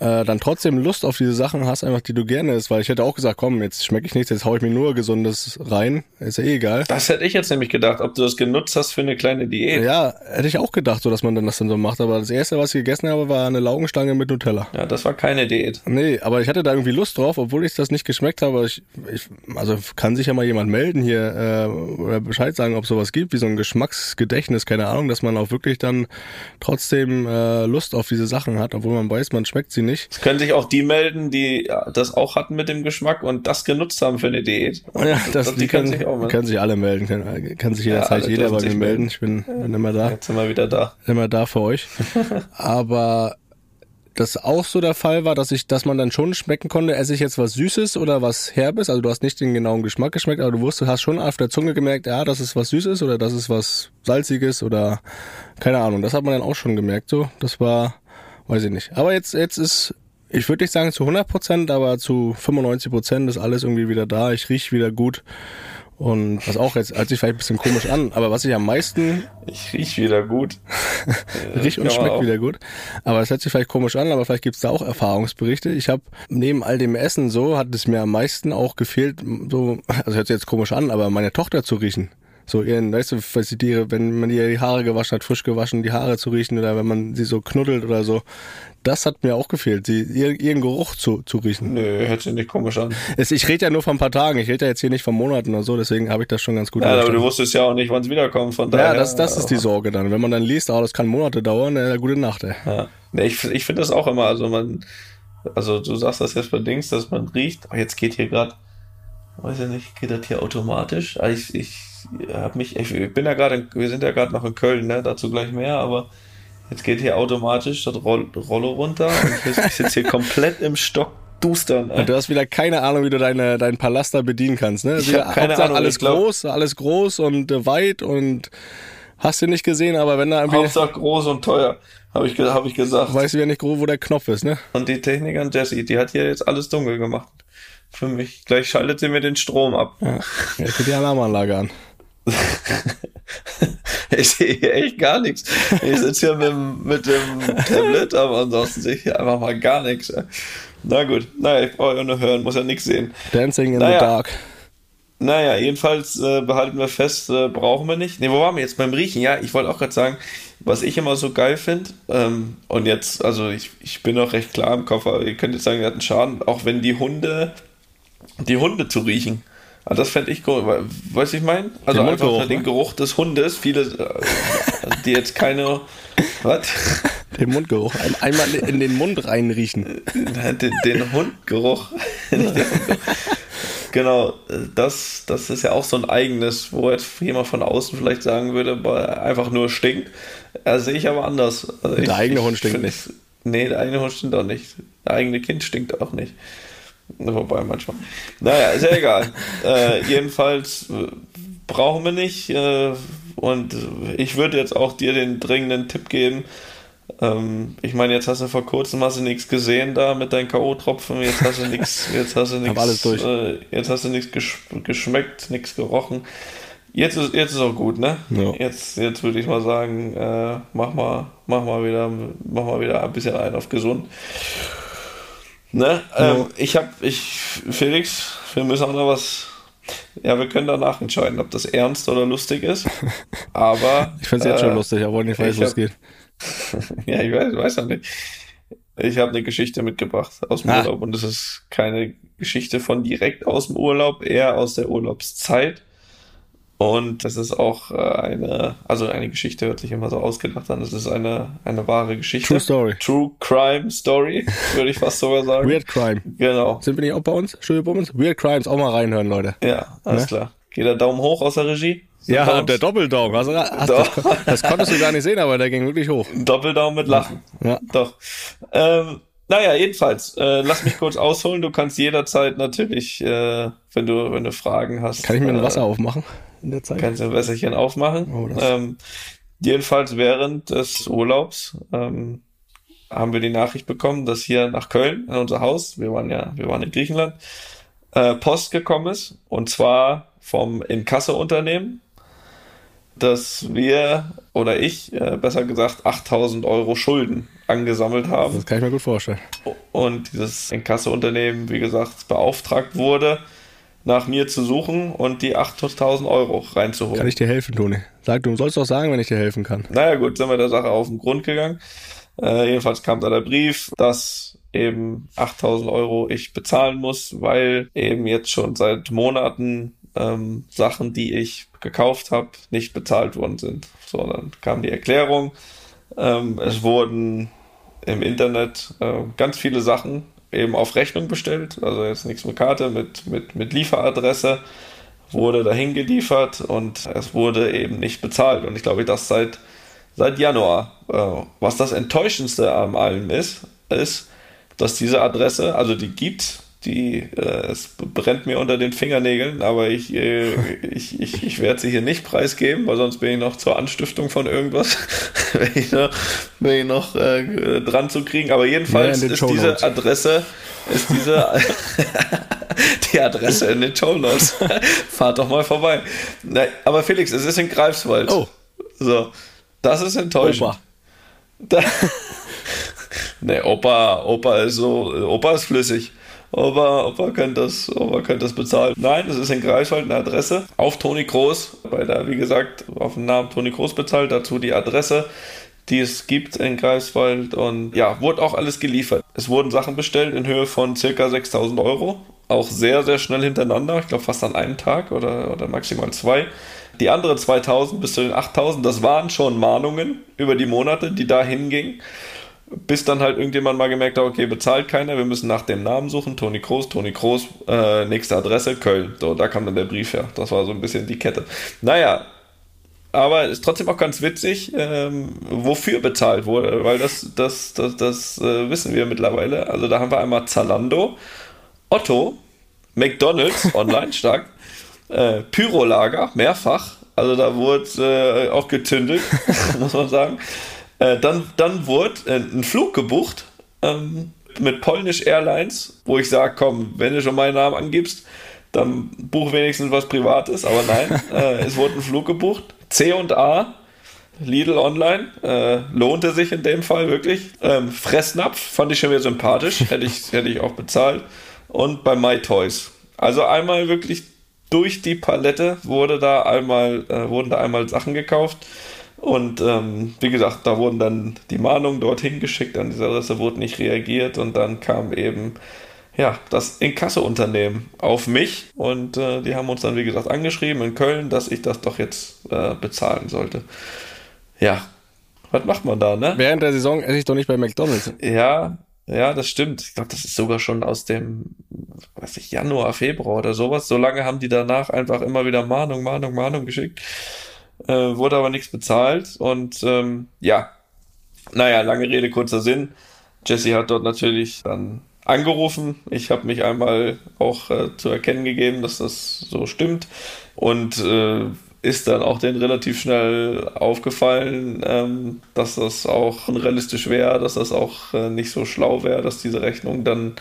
äh, dann trotzdem Lust auf diese Sachen hast, einfach die du gerne isst. Weil ich hätte auch gesagt, komm, jetzt schmecke ich nichts, jetzt hau ich mir nur Gesundes rein. Ist ja eh egal. Das hätte ich jetzt nämlich gedacht, ob du das genutzt hast für eine kleine Diät. Ja, hätte ich auch gedacht, so dass man dann das dann so macht. Aber das erste, was ich gegessen habe, war eine Laugenstange mit Nutella. Ja, das war keine Diät. Nee, aber ich hatte da irgendwie Lust drauf, obwohl ich das nicht geschmeckt habe. Ich, ich, also kann sich ja mal jemand melden hier äh, oder Bescheid sagen, ob sowas gibt, wie so ein Geschmacksgedächtnis, keine Ahnung, dass man auch wirklich dann trotzdem äh, Lust auf diese Sachen hat, obwohl man weiß, man schmeckt sie nicht. Es können sich auch die melden, die das auch hatten mit dem Geschmack und das genutzt haben für eine Diät. Ja, das, die, die können, sich auch melden. können sich alle melden, kann, kann sich jederzeit ja, jeder bei mir melden. Ich bin, bin immer da. Jetzt sind wir wieder da. Immer da für euch. Aber das auch so der Fall war, dass ich, dass man dann schon schmecken konnte, esse ich jetzt was Süßes oder was Herbes. Also du hast nicht den genauen Geschmack geschmeckt, aber du wusstest, hast schon auf der Zunge gemerkt, ja, das ist was Süßes oder das ist was Salziges oder keine Ahnung. Das hat man dann auch schon gemerkt. So, das war, weiß ich nicht. Aber jetzt, jetzt ist ich würde nicht sagen zu 100 Prozent, aber zu 95 Prozent ist alles irgendwie wieder da. Ich riech wieder gut. Und was auch jetzt hört sich vielleicht ein bisschen komisch an, aber was ich am meisten. Ich riech wieder gut. riech und schmeckt wieder gut. Aber es hört sich vielleicht komisch an, aber vielleicht gibt's da auch Erfahrungsberichte. Ich habe neben all dem Essen so, hat es mir am meisten auch gefehlt, so, also hört sich jetzt komisch an, aber meine Tochter zu riechen so ihren, weißt du, was die Tiere, wenn man ihr die Haare gewaschen hat, frisch gewaschen, die Haare zu riechen oder wenn man sie so knuddelt oder so, das hat mir auch gefehlt, sie, ihren Geruch zu, zu riechen. Nö, hört sich nicht komisch an. Es, ich rede ja nur von ein paar Tagen, ich rede ja jetzt hier nicht von Monaten oder so, deswegen habe ich das schon ganz gut Ja, aber du wusstest ja auch nicht, wann es wiederkommt, von daher. Ja, das, das ist die Sorge dann. Wenn man dann liest, oh, das kann Monate dauern, äh, gute Nacht, ey. Ja. Nee, ich, ich finde das auch immer, also man, also du sagst das jetzt bei Dings, dass man riecht, oh, jetzt geht hier gerade, weiß ich nicht, geht das hier automatisch? Ah, ich, ich habe mich, ich bin ja gerade, wir sind ja gerade noch in Köln, ne? dazu gleich mehr, aber jetzt geht hier automatisch das Roll, Rollo runter und ich sitze hier komplett im Stock dustern. Und du hast wieder keine Ahnung, wie du deine, deinen Palast da bedienen kannst. Ne? Ich hab keine Ahnung, alles groß, alles groß und äh, weit und hast du nicht gesehen, aber wenn da irgendwie... Hauptsache groß und teuer, habe ich, hab ich gesagt. Weißt du ja nicht, wo der Knopf ist, ne? Und die Technikerin Jessie, die hat hier jetzt alles dunkel gemacht. Für mich. Gleich schaltet sie mir den Strom ab. Ja, jetzt geht die Alarmanlage an. ich sehe hier echt gar nichts. Ich sitze hier mit, mit dem Tablet, aber ansonsten sehe ich hier einfach mal gar nichts. Na gut, naja, ich brauche ja nur hören, muss ja nichts sehen. Dancing in naja. the Dark. Naja, jedenfalls äh, behalten wir fest, äh, brauchen wir nicht. Ne, wo waren wir jetzt beim Riechen? Ja, ich wollte auch gerade sagen, was ich immer so geil finde, ähm, und jetzt, also ich, ich bin auch recht klar im Kopf, aber ihr könnt jetzt sagen, wir hatten Schaden, auch wenn die Hunde, die Hunde zu riechen. Also das fände ich cool. Weißt du, ich meine? Also den einfach Mundgeruch, den ne? Geruch des Hundes. Viele, äh, die jetzt keine. Was? Den Mundgeruch. Ein, einmal in den Mund reinriechen. Den, den Hundgeruch. genau, das, das ist ja auch so ein eigenes, wo jetzt jemand von außen vielleicht sagen würde, einfach nur stinkt. Das sehe ich aber anders. Also der ich, eigene Hund stinkt nicht. Nee, der eigene Hund stinkt auch nicht. Der eigene Kind stinkt auch nicht. Wobei manchmal. Naja, ist ja egal. äh, jedenfalls äh, brauchen wir nicht. Äh, und ich würde jetzt auch dir den dringenden Tipp geben. Ähm, ich meine, jetzt hast du vor kurzem hast du nichts gesehen da mit deinen K.O.-Tropfen. Jetzt hast du nichts, jetzt hast du nichts, äh, jetzt hast du nichts gesch geschmeckt, nichts gerochen. Jetzt ist, jetzt ist auch gut, ne? Ja. Jetzt, jetzt würde ich mal sagen, äh, mach mal, mach mal wieder, mach mal wieder ein bisschen ein auf gesund. Ne? Ähm, ich habe, ich, Felix, wir müssen auch noch was Ja, wir können danach entscheiden, ob das ernst oder lustig ist. Aber. ich finde es jetzt äh, schon lustig, aber nicht weiß, wo es geht. ja, ich weiß, weiß ja nicht. Ich habe eine Geschichte mitgebracht aus dem ah. Urlaub und es ist keine Geschichte von direkt aus dem Urlaub, eher aus der Urlaubszeit. Und das ist auch äh, eine, also eine Geschichte hört sich immer so ausgedacht an. Es ist eine, eine wahre Geschichte. True Story. True Crime Story, würde ich fast sogar sagen. Weird Crime. Genau. Sind wir nicht auch bei uns? Studio uns? Weird Crimes, auch mal reinhören, Leute. Ja, alles ne? klar. Geht der Daumen hoch aus der Regie? Ja, und der Doppeldaumen. Also, hast, das, das, konntest du gar nicht sehen, aber der ging wirklich hoch. Doppeldaumen mit Lachen. Ja. Doch. Ähm, naja, jedenfalls, äh, lass mich kurz ausholen. Du kannst jederzeit natürlich, äh, wenn du, wenn du Fragen hast. Kann ich mir ein äh, Wasser aufmachen in der Zeit? Kannst du ein Wässerchen aufmachen. Oh, ähm, jedenfalls während des Urlaubs ähm, haben wir die Nachricht bekommen, dass hier nach Köln in unser Haus, wir waren ja, wir waren in Griechenland, äh, Post gekommen ist. Und zwar vom Inkasso-Unternehmen dass wir oder ich, äh, besser gesagt, 8000 Euro Schulden angesammelt haben. Das kann ich mir gut vorstellen. Und dieses Inkasso-Unternehmen, wie gesagt, beauftragt wurde, nach mir zu suchen und die 8000 Euro reinzuholen. Kann ich dir helfen, Toni? Sag, du sollst doch sagen, wenn ich dir helfen kann. Naja, gut, sind wir der Sache auf den Grund gegangen. Äh, jedenfalls kam da der Brief, dass eben 8000 Euro ich bezahlen muss, weil eben jetzt schon seit Monaten ähm, Sachen, die ich gekauft habe, nicht bezahlt worden sind. So, dann kam die Erklärung. Ähm, es wurden im Internet äh, ganz viele Sachen eben auf Rechnung bestellt. Also jetzt nichts mit Karte, mit, mit, mit Lieferadresse wurde dahin geliefert und es wurde eben nicht bezahlt. Und ich glaube, das seit, seit Januar. Äh, was das Enttäuschendste an allem ist, ist, dass diese Adresse, also die gibt die, äh, es brennt mir unter den Fingernägeln, aber ich, äh, ich, ich, ich werde sie hier nicht preisgeben, weil sonst bin ich noch zur Anstiftung von irgendwas, wenn ich noch, wenn ich noch äh, dran zu kriegen. Aber jedenfalls ja, ist diese Adresse, ist diese die Adresse in den Show Notes. Fahrt doch mal vorbei. Na, aber Felix, es ist in Greifswald. Oh. So, das ist enttäuschend. Opa. Da, ne, Opa, Opa ist so, Opa ist flüssig ob er, ob er, könnte das, ob das bezahlen. Nein, es ist in Greifswald eine Adresse auf Toni Groß, weil da, wie gesagt, auf den Namen Toni Groß bezahlt, dazu die Adresse die es gibt in Greifswald und ja, wurde auch alles geliefert. Es wurden Sachen bestellt in Höhe von circa 6000 Euro, auch sehr, sehr schnell hintereinander, ich glaube fast an einem Tag oder, oder maximal zwei. Die anderen 2000 bis zu den 8000, das waren schon Mahnungen über die Monate, die da hingingen bis dann halt irgendjemand mal gemerkt hat, okay, bezahlt keiner, wir müssen nach dem Namen suchen, Toni Kroos, Toni Kroos, äh, nächste Adresse, Köln. So, da kam dann der Brief her. Das war so ein bisschen die Kette. Naja, aber ist trotzdem auch ganz witzig, ähm, wofür bezahlt wurde, weil das, das, das, das äh, wissen wir mittlerweile. Also da haben wir einmal Zalando, Otto, McDonalds, online stark, äh, Pyrolager, mehrfach. Also da wurde äh, auch getündelt, muss man sagen. Äh, dann, dann wurde äh, ein Flug gebucht ähm, mit Polnisch Airlines, wo ich sage, komm, wenn du schon meinen Namen angibst, dann buch wenigstens was Privates. Aber nein, äh, es wurde ein Flug gebucht. C und A, Lidl Online, äh, lohnte sich in dem Fall wirklich. Ähm, Fressnapf fand ich schon wieder sympathisch, hätte ich, hätte ich auch bezahlt. Und bei MyToys. Also einmal wirklich durch die Palette wurde da einmal, äh, wurden da einmal Sachen gekauft. Und ähm, wie gesagt, da wurden dann die Mahnungen dorthin geschickt, an dieser Adresse wurde nicht reagiert und dann kam eben ja, das Inkasso-Unternehmen auf mich und äh, die haben uns dann, wie gesagt, angeschrieben in Köln, dass ich das doch jetzt äh, bezahlen sollte. Ja, was macht man da, ne? Während der Saison esse ich doch nicht bei McDonalds. Ja, ja, das stimmt. Ich glaube, das ist sogar schon aus dem, weiß ich, Januar, Februar oder sowas. So lange haben die danach einfach immer wieder Mahnung, Mahnung, Mahnung geschickt äh, wurde aber nichts bezahlt und ähm, ja, naja, lange Rede, kurzer Sinn. Jesse hat dort natürlich dann angerufen. Ich habe mich einmal auch äh, zu erkennen gegeben, dass das so stimmt und äh, ist dann auch denen relativ schnell aufgefallen, ähm, dass das auch unrealistisch wäre, dass das auch äh, nicht so schlau wäre, dass diese Rechnung dann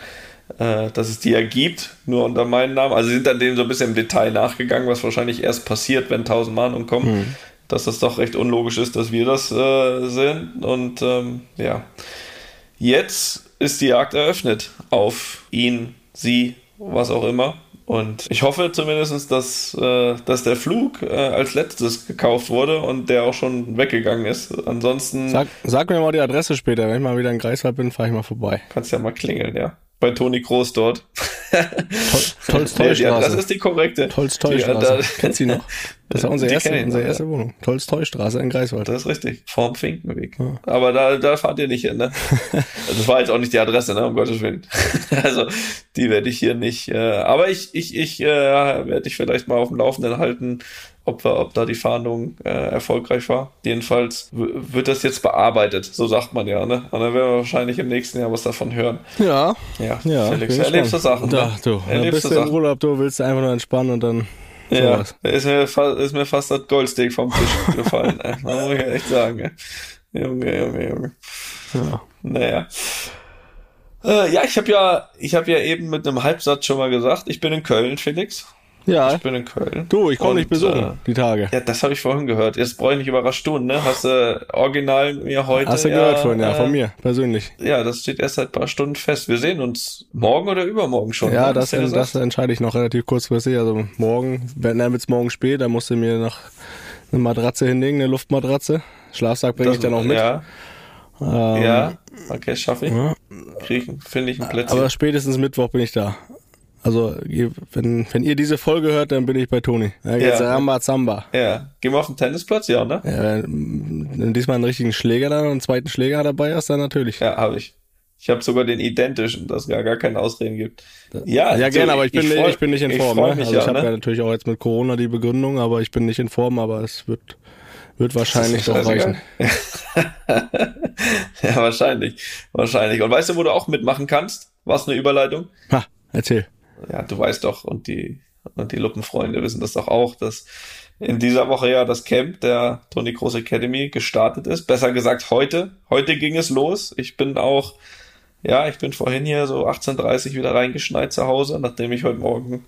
äh, dass es die ja gibt, nur unter meinem Namen. Also sie sind dann dem so ein bisschen im Detail nachgegangen, was wahrscheinlich erst passiert, wenn tausend Mahnungen kommen, mhm. dass das doch recht unlogisch ist, dass wir das äh, sind. Und ähm, ja, jetzt ist die Jagd eröffnet auf ihn, sie, was auch immer. Und ich hoffe zumindest, dass, äh, dass der Flug äh, als letztes gekauft wurde und der auch schon weggegangen ist. Ansonsten. Sag, sag mir mal die Adresse später. Wenn ich mal wieder in Greifswald bin, fahre ich mal vorbei. Kannst ja mal klingeln, ja. Bei Toni Groß dort. Tolstoi-Straße. das ist die korrekte. Tolstoi-Straße. Kennst du die noch? Das war unsere erste, unsere erste Wohnung. Tolstoi-Straße in Greifswald. Das ist richtig. Vorm Finkenweg. Ja. Aber da, da fahrt ihr nicht hin, ne? das war jetzt auch nicht die Adresse, ne? Um Gottes Willen. also, die werde ich hier nicht. Äh, aber ich, ich, ich äh, werde dich vielleicht mal auf dem Laufenden halten, ob, wir, ob da die Fahndung äh, erfolgreich war. Jedenfalls wird das jetzt bearbeitet, so sagt man ja. Ne? Und dann werden wir wahrscheinlich im nächsten Jahr was davon hören. Ja. Ja, ja Felix, erlebst du Sachen. Da, ne? du. Erlebst du im Urlaub, du willst einfach nur entspannen und dann ja, ist mir, fast, ist mir fast das Goldsteak vom Tisch gefallen. ey. muss ich echt sagen. Ey. Junge, Junge, Junge. Ja. Naja. Äh, ja, ich habe ja, ich habe ja eben mit einem Halbsatz schon mal gesagt, ich bin in Köln, Felix. Ja. Ich bin in Köln. Du, ich komme nicht besuchen, äh, die Tage. Ja, das habe ich vorhin gehört. Jetzt brauche ich nicht überrascht tun, ne? Hast du äh, original mir heute. Hast du ja, gehört vorhin, ja, äh, von mir, persönlich. Ja, das steht erst seit paar Stunden fest. Wir sehen uns morgen oder übermorgen schon. Ja, ne? das, das, das entscheide ich noch relativ kurzfristig. Also morgen, wenn er wird's morgen spät, dann musst du mir noch eine Matratze hinlegen, eine Luftmatratze. Schlafsack bringe ich dann auch mit. Ja. Ähm, ja, okay, schaffe ich. Ja. Kriegen, finde ich ein Plätzchen. Aber spätestens Mittwoch bin ich da. Also, wenn, wenn ihr diese Folge hört, dann bin ich bei Toni. Da geht's ja. Ramba Zamba. Ja. Gehen wir auf den Tennisplatz, ja, ne? Ja, wenn diesmal einen richtigen Schläger dann und einen zweiten Schläger dabei hast, dann natürlich. Ja, habe ich. Ich habe sogar den identischen, dass es gar, gar keine Ausreden gibt. Ja, ja gerne, aber ich bin, ich, freu, ich bin nicht in Form. Ne? Also ja, ich habe ne? ja natürlich auch jetzt mit Corona die Begründung, aber ich bin nicht in Form, aber es wird, wird wahrscheinlich doch reichen. ja, wahrscheinlich. Wahrscheinlich. Und weißt du, wo du auch mitmachen kannst? Was eine Überleitung? Ha, erzähl ja, du weißt doch, und die, und die Luppenfreunde wissen das doch auch, dass in dieser Woche ja das Camp der Tony Cross Academy gestartet ist. Besser gesagt heute. Heute ging es los. Ich bin auch, ja, ich bin vorhin hier so 18.30 Uhr wieder reingeschneit zu Hause, nachdem ich heute Morgen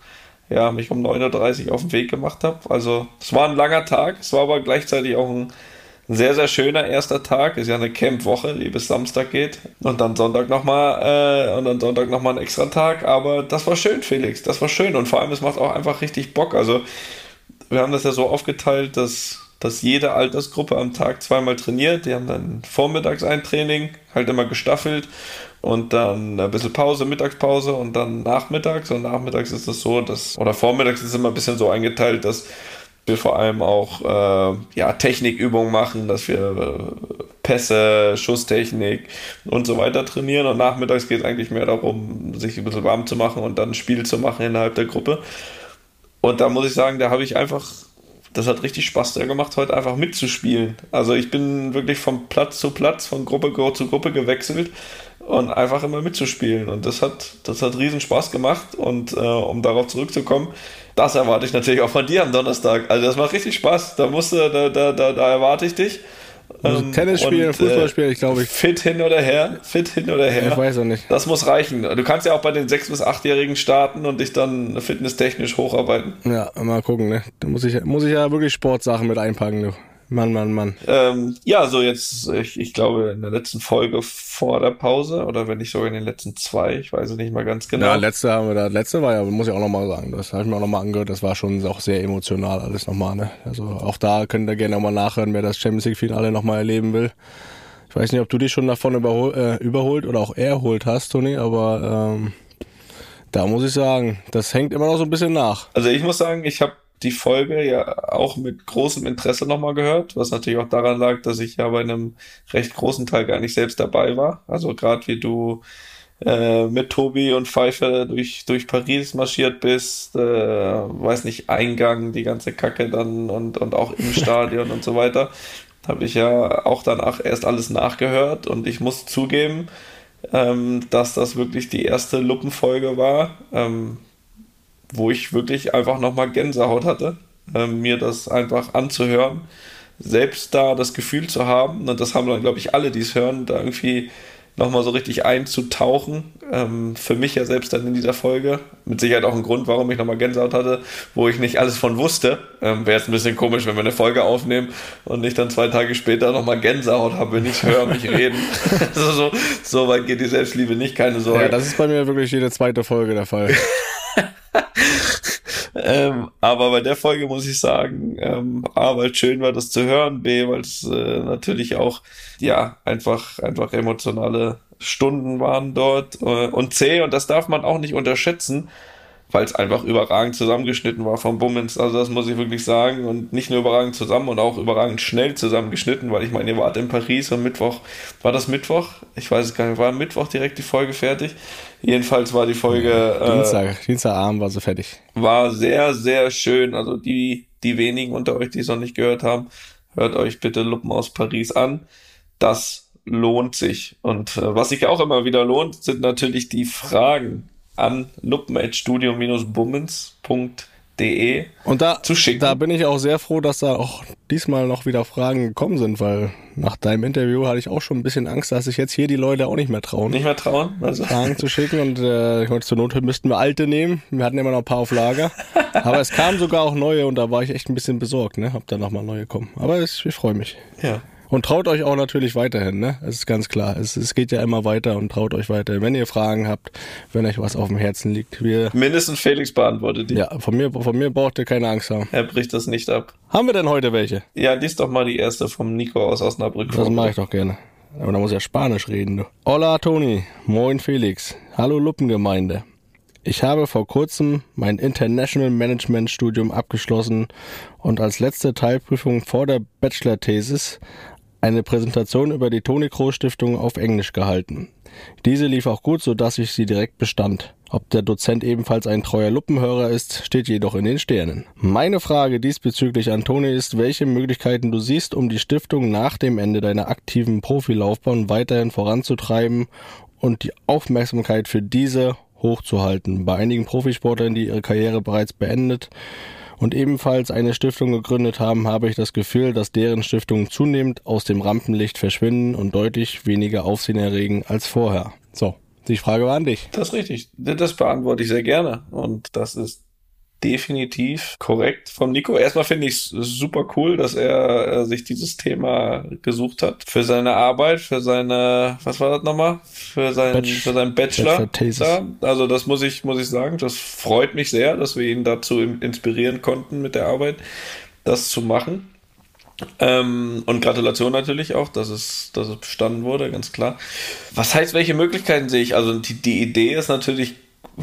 ja, mich um 9.30 Uhr auf den Weg gemacht habe. Also es war ein langer Tag, es war aber gleichzeitig auch ein ein sehr, sehr schöner erster Tag. Ist ja eine Campwoche, die bis Samstag geht. Und dann Sonntag nochmal, äh, und dann Sonntag nochmal ein extra Tag. Aber das war schön, Felix. Das war schön. Und vor allem, es macht auch einfach richtig Bock. Also, wir haben das ja so aufgeteilt, dass, dass jede Altersgruppe am Tag zweimal trainiert. Die haben dann vormittags ein Training, halt immer gestaffelt. Und dann ein bisschen Pause, Mittagspause und dann nachmittags. Und nachmittags ist es so, dass, oder vormittags ist es immer ein bisschen so eingeteilt, dass wir vor allem auch äh, ja, Technikübungen machen, dass wir äh, Pässe, Schusstechnik und so weiter trainieren. Und nachmittags geht es eigentlich mehr darum, sich ein bisschen warm zu machen und dann ein Spiel zu machen innerhalb der Gruppe. Und da muss ich sagen, da habe ich einfach, das hat richtig Spaß gemacht, heute einfach mitzuspielen. Also ich bin wirklich von Platz zu Platz, von Gruppe zu Gruppe gewechselt und einfach immer mitzuspielen. Und das hat, das hat riesen Spaß gemacht. Und äh, um darauf zurückzukommen, das erwarte ich natürlich auch von dir am Donnerstag. Also das macht richtig Spaß. Da musst du, da, da, da, da erwarte ich dich. Also ähm, Tennis spielen, Fußball spielen, ich glaube ich. Fit hin oder her, fit hin oder her. Ich weiß auch nicht. Das muss reichen. Du kannst ja auch bei den 6- bis 8-Jährigen starten und dich dann fitnesstechnisch hocharbeiten. Ja, mal gucken, ne? Da muss ich, muss ich ja wirklich Sportsachen mit einpacken, du. Mann, Mann, Mann. Ähm, ja, so jetzt, ich, ich glaube, in der letzten Folge vor der Pause oder wenn nicht sogar in den letzten zwei, ich weiß es nicht mal ganz genau. Ja, letzte haben wir da, letzte war ja, muss ich auch nochmal sagen, das habe ich mir auch nochmal angehört, das war schon auch sehr emotional alles nochmal, ne? Also auch da könnt ihr gerne nochmal nachhören, wer das Champions League Finale nochmal erleben will. Ich weiß nicht, ob du dich schon davon überhol, äh, überholt oder auch erholt hast, Toni, aber ähm, da muss ich sagen, das hängt immer noch so ein bisschen nach. Also ich muss sagen, ich habe die Folge ja auch mit großem Interesse nochmal gehört, was natürlich auch daran lag, dass ich ja bei einem recht großen Teil gar nicht selbst dabei war. Also gerade wie du äh, mit Tobi und Pfeife durch, durch Paris marschiert bist, äh, weiß nicht, Eingang, die ganze Kacke dann und, und auch im Stadion und so weiter, habe ich ja auch danach erst alles nachgehört und ich muss zugeben, ähm, dass das wirklich die erste Luppenfolge war. Ähm, wo ich wirklich einfach nochmal Gänsehaut hatte, äh, mir das einfach anzuhören, selbst da das Gefühl zu haben, und das haben dann, glaube ich, alle, die es hören, da irgendwie nochmal so richtig einzutauchen. Ähm, für mich ja selbst dann in dieser Folge. Mit Sicherheit auch ein Grund, warum ich nochmal Gänsehaut hatte, wo ich nicht alles von wusste. Ähm, Wäre jetzt ein bisschen komisch, wenn wir eine Folge aufnehmen und ich dann zwei Tage später nochmal Gänsehaut habe, wenn ich höre mich reden. so, so, so weit geht die Selbstliebe nicht, keine Sorge. Ja, das ist bei mir wirklich jede zweite Folge der Fall. Ähm, aber bei der Folge muss ich sagen, ähm, A, weil es schön war, das zu hören, B, weil es äh, natürlich auch, ja, einfach, einfach emotionale Stunden waren dort äh, und C, und das darf man auch nicht unterschätzen, weil es einfach überragend zusammengeschnitten war vom Bummens. Also das muss ich wirklich sagen. Und nicht nur überragend zusammen und auch überragend schnell zusammengeschnitten, weil ich meine, ihr wart in Paris und Mittwoch, war das Mittwoch? Ich weiß es gar nicht, war Mittwoch direkt die Folge fertig? Jedenfalls war die Folge. Ja, Dienstag, äh, Dienstagabend war sie fertig. War sehr, sehr schön. Also die, die wenigen unter euch, die es noch nicht gehört haben, hört euch bitte Luppen aus Paris an. Das lohnt sich. Und äh, was sich auch immer wieder lohnt, sind natürlich die Fragen an luppen.studio-bummens.de und da, zu schicken. Da bin ich auch sehr froh, dass da auch diesmal noch wieder Fragen gekommen sind, weil nach deinem Interview hatte ich auch schon ein bisschen Angst, dass sich jetzt hier die Leute auch nicht mehr trauen. Nicht mehr trauen? Also. Fragen zu schicken und äh, zur Not müssten wir alte nehmen. Wir hatten immer noch ein paar auf Lager. Aber es kamen sogar auch neue und da war ich echt ein bisschen besorgt, ne? Hab da nochmal neue kommen. Aber es, ich freue mich. Ja. Und traut euch auch natürlich weiterhin, ne? Es ist ganz klar. Es, es geht ja immer weiter und traut euch weiter. Wenn ihr Fragen habt, wenn euch was auf dem Herzen liegt. Wir Mindestens Felix beantwortet die. Ja, von mir, von mir braucht ihr keine Angst haben. Er bricht das nicht ab. Haben wir denn heute welche? Ja, lies doch mal die erste vom Nico aus Osnabrück. Das mache ich doch gerne. Aber da muss ja Spanisch reden, du. Hola, Toni. Moin, Felix. Hallo, Luppengemeinde. Ich habe vor kurzem mein International Management Studium abgeschlossen und als letzte Teilprüfung vor der Bachelor-Thesis eine Präsentation über die Toni Kroos Stiftung auf Englisch gehalten. Diese lief auch gut, so dass ich sie direkt bestand. Ob der Dozent ebenfalls ein treuer Luppenhörer ist, steht jedoch in den Sternen. Meine Frage diesbezüglich an Toni ist, welche Möglichkeiten du siehst, um die Stiftung nach dem Ende deiner aktiven Profilaufbahn weiterhin voranzutreiben und die Aufmerksamkeit für diese hochzuhalten. Bei einigen Profisportlern, die ihre Karriere bereits beendet und ebenfalls eine Stiftung gegründet haben, habe ich das Gefühl, dass deren Stiftungen zunehmend aus dem Rampenlicht verschwinden und deutlich weniger Aufsehen erregen als vorher. So, die Frage war an dich. Das ist richtig. Das beantworte ich sehr gerne. Und das ist definitiv korrekt von Nico. Erstmal finde ich es super cool, dass er äh, sich dieses Thema gesucht hat für seine Arbeit, für seine, was war das nochmal? Für seinen, Batch, für seinen Bachelor. Bachelor also das muss ich, muss ich sagen, das freut mich sehr, dass wir ihn dazu inspirieren konnten mit der Arbeit, das zu machen. Ähm, und Gratulation natürlich auch, dass es, dass es bestanden wurde, ganz klar. Was heißt, welche Möglichkeiten sehe ich? Also die, die Idee ist natürlich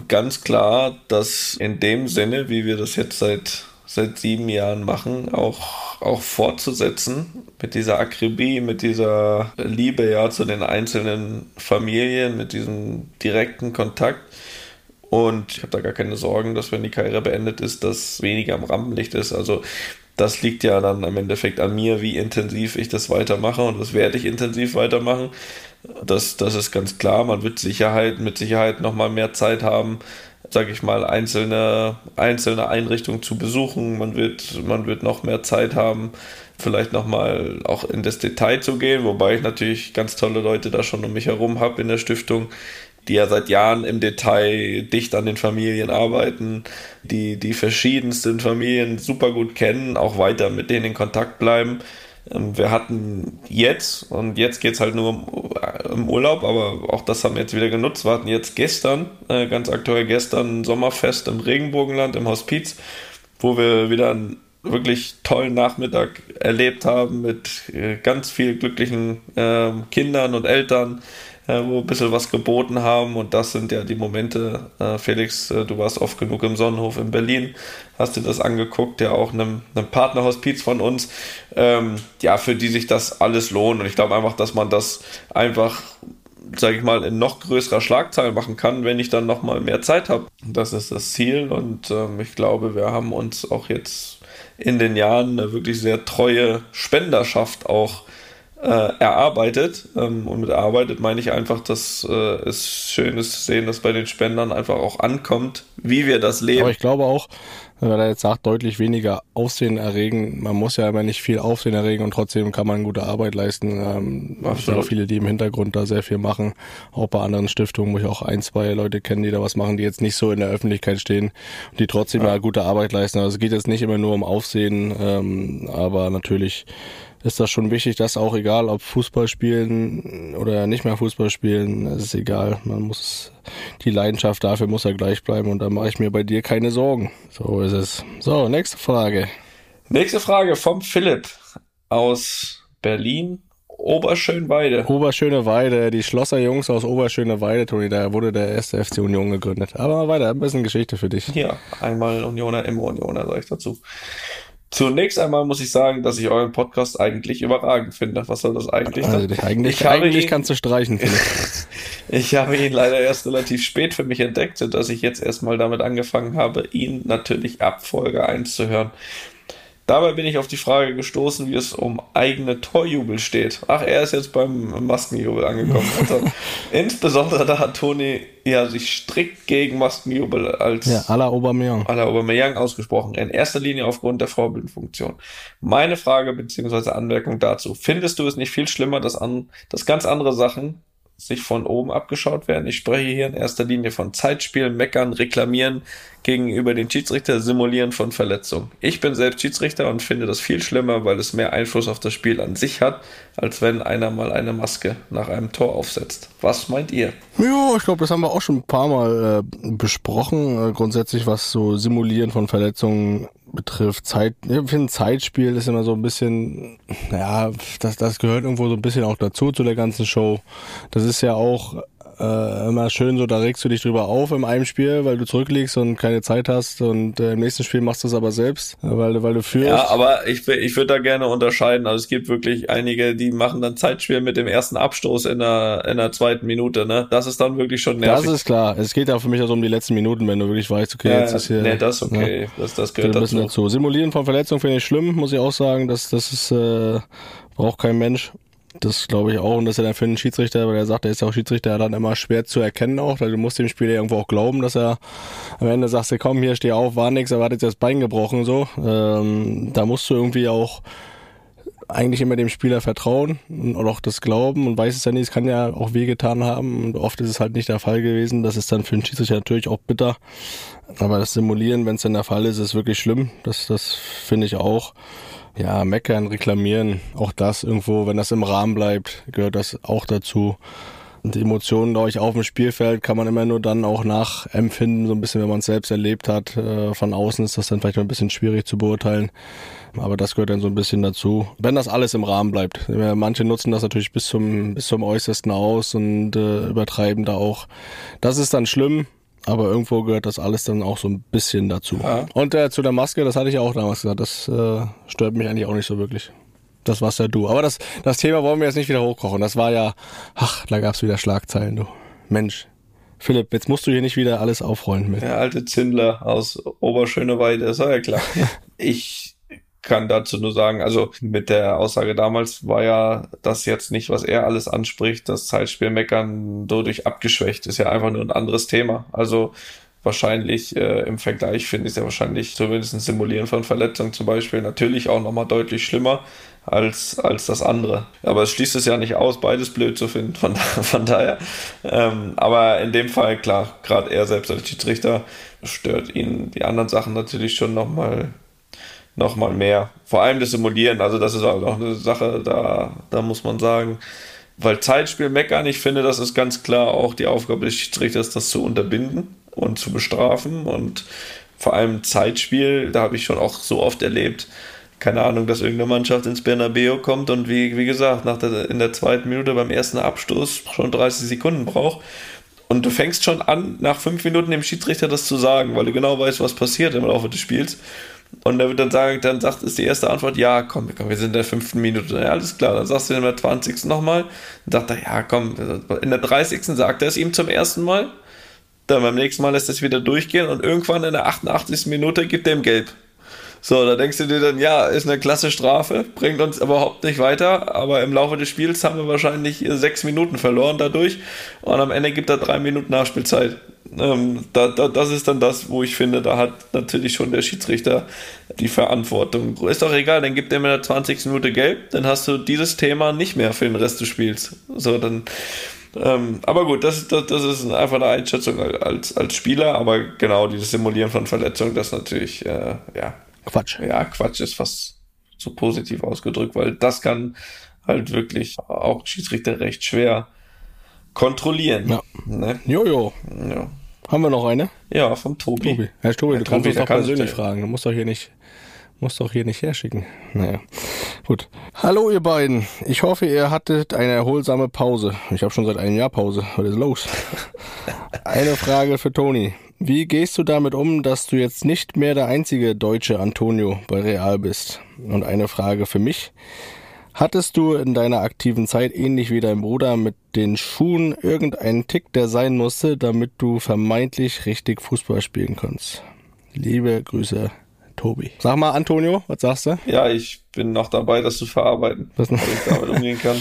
ganz klar, dass in dem Sinne, wie wir das jetzt seit, seit sieben Jahren machen, auch, auch fortzusetzen mit dieser Akribie, mit dieser Liebe ja zu den einzelnen Familien, mit diesem direkten Kontakt. Und ich habe da gar keine Sorgen, dass wenn die Karriere beendet ist, dass weniger am Rampenlicht ist. Also das liegt ja dann im Endeffekt an mir, wie intensiv ich das weitermache und das werde ich intensiv weitermachen. Das, das ist ganz klar. Man wird Sicherheit, mit Sicherheit nochmal mehr Zeit haben, sage ich mal, einzelne, einzelne Einrichtungen zu besuchen. Man wird, man wird noch mehr Zeit haben, vielleicht nochmal auch in das Detail zu gehen, wobei ich natürlich ganz tolle Leute da schon um mich herum habe in der Stiftung, die ja seit Jahren im Detail dicht an den Familien arbeiten, die die verschiedensten Familien super gut kennen, auch weiter mit denen in Kontakt bleiben. Ähm, wir hatten jetzt, und jetzt geht es halt nur im Urlaub, aber auch das haben wir jetzt wieder genutzt. Wir hatten jetzt gestern, äh, ganz aktuell gestern, ein Sommerfest im Regenbogenland im Hospiz, wo wir wieder einen wirklich tollen Nachmittag erlebt haben mit äh, ganz viel glücklichen äh, Kindern und Eltern, äh, wo ein bisschen was geboten haben. Und das sind ja die Momente, äh, Felix, äh, du warst oft genug im Sonnenhof in Berlin, hast dir das angeguckt, ja auch einem, einem Partnerhospiz von uns, ähm, ja, für die sich das alles lohnt. Und ich glaube einfach, dass man das einfach sage ich mal, in noch größerer Schlagzahl machen kann, wenn ich dann noch mal mehr Zeit habe. Das ist das Ziel und ähm, ich glaube, wir haben uns auch jetzt in den Jahren eine wirklich sehr treue Spenderschaft auch äh, erarbeitet. Ähm, und mit erarbeitet meine ich einfach, dass äh, es schön ist zu sehen, dass bei den Spendern einfach auch ankommt, wie wir das leben. Aber ich glaube auch, wenn er jetzt sagt, deutlich weniger Aufsehen erregen, man muss ja immer nicht viel Aufsehen erregen und trotzdem kann man gute Arbeit leisten. Ähm, es sind auch viele, die im Hintergrund da sehr viel machen. Auch bei anderen Stiftungen, wo ich auch ein, zwei Leute kenne, die da was machen, die jetzt nicht so in der Öffentlichkeit stehen und die trotzdem ja, ja gute Arbeit leisten. Also es geht jetzt nicht immer nur um Aufsehen, ähm, aber natürlich ist das schon wichtig, dass auch egal, ob Fußball spielen oder nicht mehr Fußball spielen, es ist egal. Man muss die Leidenschaft dafür muss ja gleich bleiben und da mache ich mir bei dir keine Sorgen. So ist es. So, nächste Frage. Nächste Frage vom Philipp aus Berlin. Oberschönweide. Oberschöneweide, die Schlosserjungs aus Oberschöneweide, Toni, da wurde der erste FC Union gegründet. Aber mal weiter, ein bisschen Geschichte für dich. Ja, einmal Unioner, immer Unioner, sage ich dazu. Zunächst einmal muss ich sagen, dass ich euren Podcast eigentlich überragend finde. Was soll das eigentlich? Also eigentlich, ich eigentlich ihn, kannst du streichen. Finde ich. ich habe ihn leider erst relativ spät für mich entdeckt, dass ich jetzt erstmal damit angefangen habe, ihn natürlich ab Folge 1 zu hören. Dabei bin ich auf die Frage gestoßen, wie es um eigene Torjubel steht. Ach, er ist jetzt beim Maskenjubel angekommen. Also, insbesondere da hat Toni ja sich strikt gegen Maskenjubel als ja, à la Aubameyang. à la Aubameyang ausgesprochen. In erster Linie aufgrund der Vorbildfunktion. Meine Frage bzw. Anmerkung dazu. Findest du es nicht viel schlimmer, dass, an, dass ganz andere Sachen sich von oben abgeschaut werden. Ich spreche hier in erster Linie von Zeitspielen, Meckern, Reklamieren gegenüber den Schiedsrichter, Simulieren von Verletzungen. Ich bin selbst Schiedsrichter und finde das viel schlimmer, weil es mehr Einfluss auf das Spiel an sich hat, als wenn einer mal eine Maske nach einem Tor aufsetzt. Was meint ihr? Ja, ich glaube, das haben wir auch schon ein paar Mal äh, besprochen. Äh, grundsätzlich, was so Simulieren von Verletzungen betrifft. Zeit, ich finde Zeitspiel ist immer so ein bisschen, ja, das, das gehört irgendwo so ein bisschen auch dazu zu der ganzen Show. Das ist ja auch äh, immer schön so, da regst du dich drüber auf im einem Spiel, weil du zurückliegst und keine Zeit hast und äh, im nächsten Spiel machst du es aber selbst, weil, weil du führst. Ja, aber ich, ich würde da gerne unterscheiden. Also es gibt wirklich einige, die machen dann Zeitspiel mit dem ersten Abstoß in der, in der zweiten Minute, ne? Das ist dann wirklich schon nervig. Das ist klar. Es geht ja für mich also um die letzten Minuten, wenn du wirklich weißt, okay, ja, jetzt ist hier. Nee, das ist okay. Ne? Das, das gehört dazu. dazu. Simulieren von Verletzungen finde ich schlimm, muss ich auch sagen. Das, das ist, äh, braucht kein Mensch. Das glaube ich auch. Und das ist ja dann für einen Schiedsrichter, weil er sagt, er ist ja auch Schiedsrichter, dann immer schwer zu erkennen auch. Weil du musst dem Spieler irgendwo auch glauben, dass er am Ende sagst, komm, hier steh auf, war nix, er hat jetzt das Bein gebrochen, so. Ähm, da musst du irgendwie auch eigentlich immer dem Spieler vertrauen und auch das glauben und weiß es ja nicht, es kann ja auch wehgetan haben und oft ist es halt nicht der Fall gewesen. Das ist dann für den Schiedsrichter natürlich auch bitter. Aber das Simulieren, wenn es dann der Fall ist, ist wirklich schlimm. Das, das finde ich auch ja, meckern, reklamieren, auch das irgendwo, wenn das im Rahmen bleibt, gehört das auch dazu. Die Emotionen, glaube ich, auf dem Spielfeld kann man immer nur dann auch nachempfinden, so ein bisschen, wenn man es selbst erlebt hat. Äh, von außen ist das dann vielleicht ein bisschen schwierig zu beurteilen. Aber das gehört dann so ein bisschen dazu. Wenn das alles im Rahmen bleibt. Manche nutzen das natürlich bis zum, bis zum Äußersten aus und äh, übertreiben da auch. Das ist dann schlimm. Aber irgendwo gehört das alles dann auch so ein bisschen dazu. Ja. Und äh, zu der Maske, das hatte ich ja auch damals gesagt, das äh, stört mich eigentlich auch nicht so wirklich. Das warst ja du. Aber das, das Thema wollen wir jetzt nicht wieder hochkochen. Das war ja, ach, da gab's wieder Schlagzeilen, du. Mensch. Philipp, jetzt musst du hier nicht wieder alles aufrollen mit. Der alte Zündler aus Oberschöneweide, war ja klar. ich kann dazu nur sagen, also mit der Aussage damals war ja das jetzt nicht, was er alles anspricht, das Zeitspiel meckern dadurch abgeschwächt, ist ja einfach nur ein anderes Thema. Also wahrscheinlich äh, im Vergleich finde ich es ja wahrscheinlich zumindest ein Simulieren von Verletzungen zum Beispiel natürlich auch nochmal deutlich schlimmer als, als das andere. Aber es schließt es ja nicht aus, beides blöd zu finden, von, von daher. Ähm, aber in dem Fall, klar, gerade er selbst als Schiedsrichter stört ihn die anderen Sachen natürlich schon nochmal nochmal mehr. Vor allem das Simulieren, also das ist auch eine Sache, da, da muss man sagen, weil Zeitspiel meckern, ich finde, das ist ganz klar auch die Aufgabe des Schiedsrichters, das zu unterbinden und zu bestrafen und vor allem Zeitspiel, da habe ich schon auch so oft erlebt, keine Ahnung, dass irgendeine Mannschaft ins Bernabeu kommt und wie, wie gesagt, nach der, in der zweiten Minute beim ersten Abstoß schon 30 Sekunden braucht. Und du fängst schon an, nach fünf Minuten dem Schiedsrichter das zu sagen, weil du genau weißt, was passiert im Laufe des Spiels. Und er wird dann sagen, dann sagt, ist die erste Antwort, ja, komm, komm, wir sind in der fünften Minute. Ja, alles klar. Dann sagst du in der 20. nochmal. Dann sagt er, ja, komm, in der 30. sagt er es ihm zum ersten Mal. Dann beim nächsten Mal lässt er es wieder durchgehen und irgendwann in der 88. Minute gibt er ihm gelb. So, da denkst du dir dann, ja, ist eine klasse Strafe, bringt uns überhaupt nicht weiter, aber im Laufe des Spiels haben wir wahrscheinlich sechs Minuten verloren dadurch und am Ende gibt er drei Minuten Nachspielzeit. Ähm, da, da, das ist dann das, wo ich finde, da hat natürlich schon der Schiedsrichter die Verantwortung. Ist doch egal, dann gibt er mir der 20. Minute gelb, dann hast du dieses Thema nicht mehr für den Rest des Spiels. So, dann ähm, aber gut, das, das, das ist einfach eine Einschätzung als, als Spieler, aber genau dieses Simulieren von Verletzungen, das natürlich, äh, ja, Quatsch. Ja, Quatsch ist fast so positiv ausgedrückt, weil das kann halt wirklich auch Schiedsrichter recht schwer kontrollieren. Ja. Ne? Jojo. Ja. Haben wir noch eine? ja, vom Tobi. Tobi. Herr Tobi, du Tobi, kannst uns der doch kann persönlich fragen. Du musst doch hier nicht, musst doch hier nicht herschicken. Naja, gut. Hallo ihr beiden. Ich hoffe, ihr hattet eine erholsame Pause. Ich habe schon seit einem Jahr Pause. Was ist los? eine Frage für Toni. Wie gehst du damit um, dass du jetzt nicht mehr der einzige deutsche Antonio bei Real bist? Und eine Frage für mich. Hattest du in deiner aktiven Zeit ähnlich wie dein Bruder mit den Schuhen irgendeinen Tick, der sein musste, damit du vermeintlich richtig Fußball spielen kannst? Liebe Grüße, Tobi. Sag mal, Antonio, was sagst du? Ja, ich bin noch dabei, das zu verarbeiten, Was ich damit umgehen kann.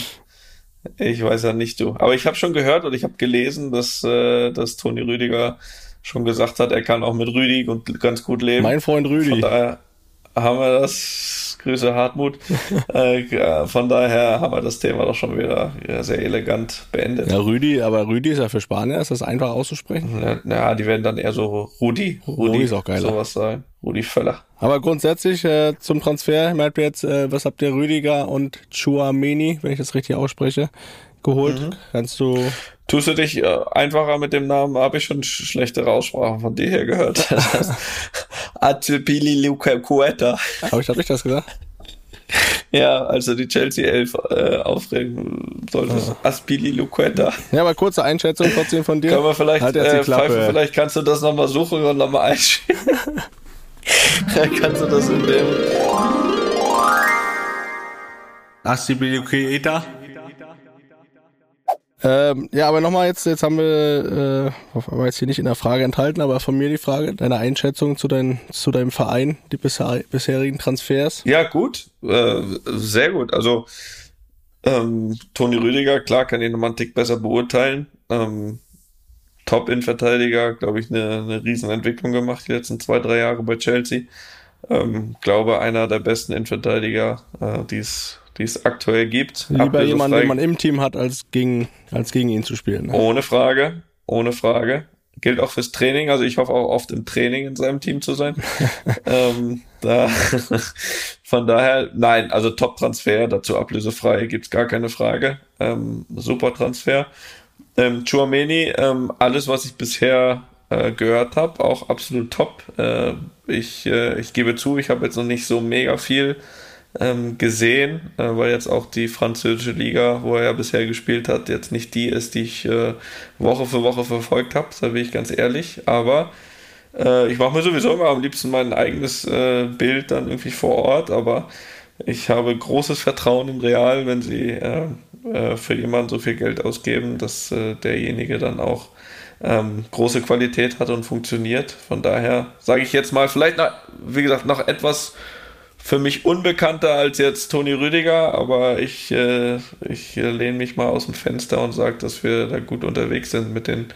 Ich weiß ja nicht du. Aber ich habe schon gehört und ich habe gelesen, dass, äh, dass Toni Rüdiger schon gesagt hat, er kann auch mit Rüdi und ganz gut leben. Mein Freund Von Rüdi. daher haben wir das. Grüße Hartmut. äh, ja, von daher haben wir das Thema doch schon wieder ja, sehr elegant beendet. Ja, Rüdi, aber Rüdi ist ja für Spanier, ist das einfach auszusprechen? Ja, ja, die werden dann eher so Rudi. Rudi ist auch geiler. Sowas sagen. Rudi Völler. Aber grundsätzlich äh, zum Transfer, ich meine jetzt, äh, was habt ihr Rüdiger und Chuameni, wenn ich das richtig ausspreche, geholt? Mhm. Kannst du Tust du dich äh, einfacher mit dem Namen? Habe ich schon sch schlechtere Aussprachen von dir her gehört. Das heißt, Atpili Cueta. Habe ich, hab ich das gesagt? Ja, also die Chelsea 11 äh, aufregen solltest. Aspili Luqueta. Ja, aber kurze Einschätzung trotzdem von dir. Können wir vielleicht, halt äh, Klappe. Pfeife, vielleicht kannst du das nochmal suchen und nochmal einschieben. kannst du das in dem. Astibiliukeeta. Ähm, ja, aber nochmal jetzt, jetzt haben wir, äh, war jetzt hier nicht in der Frage enthalten, aber von mir die Frage, deine Einschätzung zu, dein, zu deinem Verein, die bisher, bisherigen Transfers. Ja, gut. Äh, sehr gut. Also, ähm, Toni Rüdiger, klar, kann ihn nochmal einen Tick besser beurteilen. Ähm, Top-In-Verteidiger, glaube ich, eine, eine Riesenentwicklung gemacht die letzten zwei, drei Jahre bei Chelsea. Ähm, glaube, einer der besten Innenverteidiger, äh, die es die es aktuell gibt. Lieber jemanden, den man im Team hat, als gegen, als gegen ihn zu spielen. Ne? Ohne Frage, ohne Frage. Gilt auch fürs Training. Also ich hoffe auch oft im Training in seinem Team zu sein. ähm, da, von daher, nein, also Top-Transfer, dazu ablösefrei, gibt's gar keine Frage. Ähm, super Transfer. Ähm, Chouameni, ähm, alles, was ich bisher äh, gehört habe, auch absolut top. Äh, ich, äh, ich gebe zu, ich habe jetzt noch nicht so mega viel ähm, gesehen, äh, weil jetzt auch die französische Liga, wo er ja bisher gespielt hat, jetzt nicht die ist, die ich äh, Woche für Woche verfolgt habe, da bin ich ganz ehrlich. Aber äh, ich mache mir sowieso immer am liebsten mein eigenes äh, Bild dann irgendwie vor Ort, aber ich habe großes Vertrauen in Real, wenn sie äh, für jemanden so viel Geld ausgeben, dass derjenige dann auch ähm, große Qualität hat und funktioniert. Von daher sage ich jetzt mal, vielleicht, noch, wie gesagt, noch etwas für mich unbekannter als jetzt Toni Rüdiger, aber ich, äh, ich äh, lehne mich mal aus dem Fenster und sage, dass wir da gut unterwegs sind mit den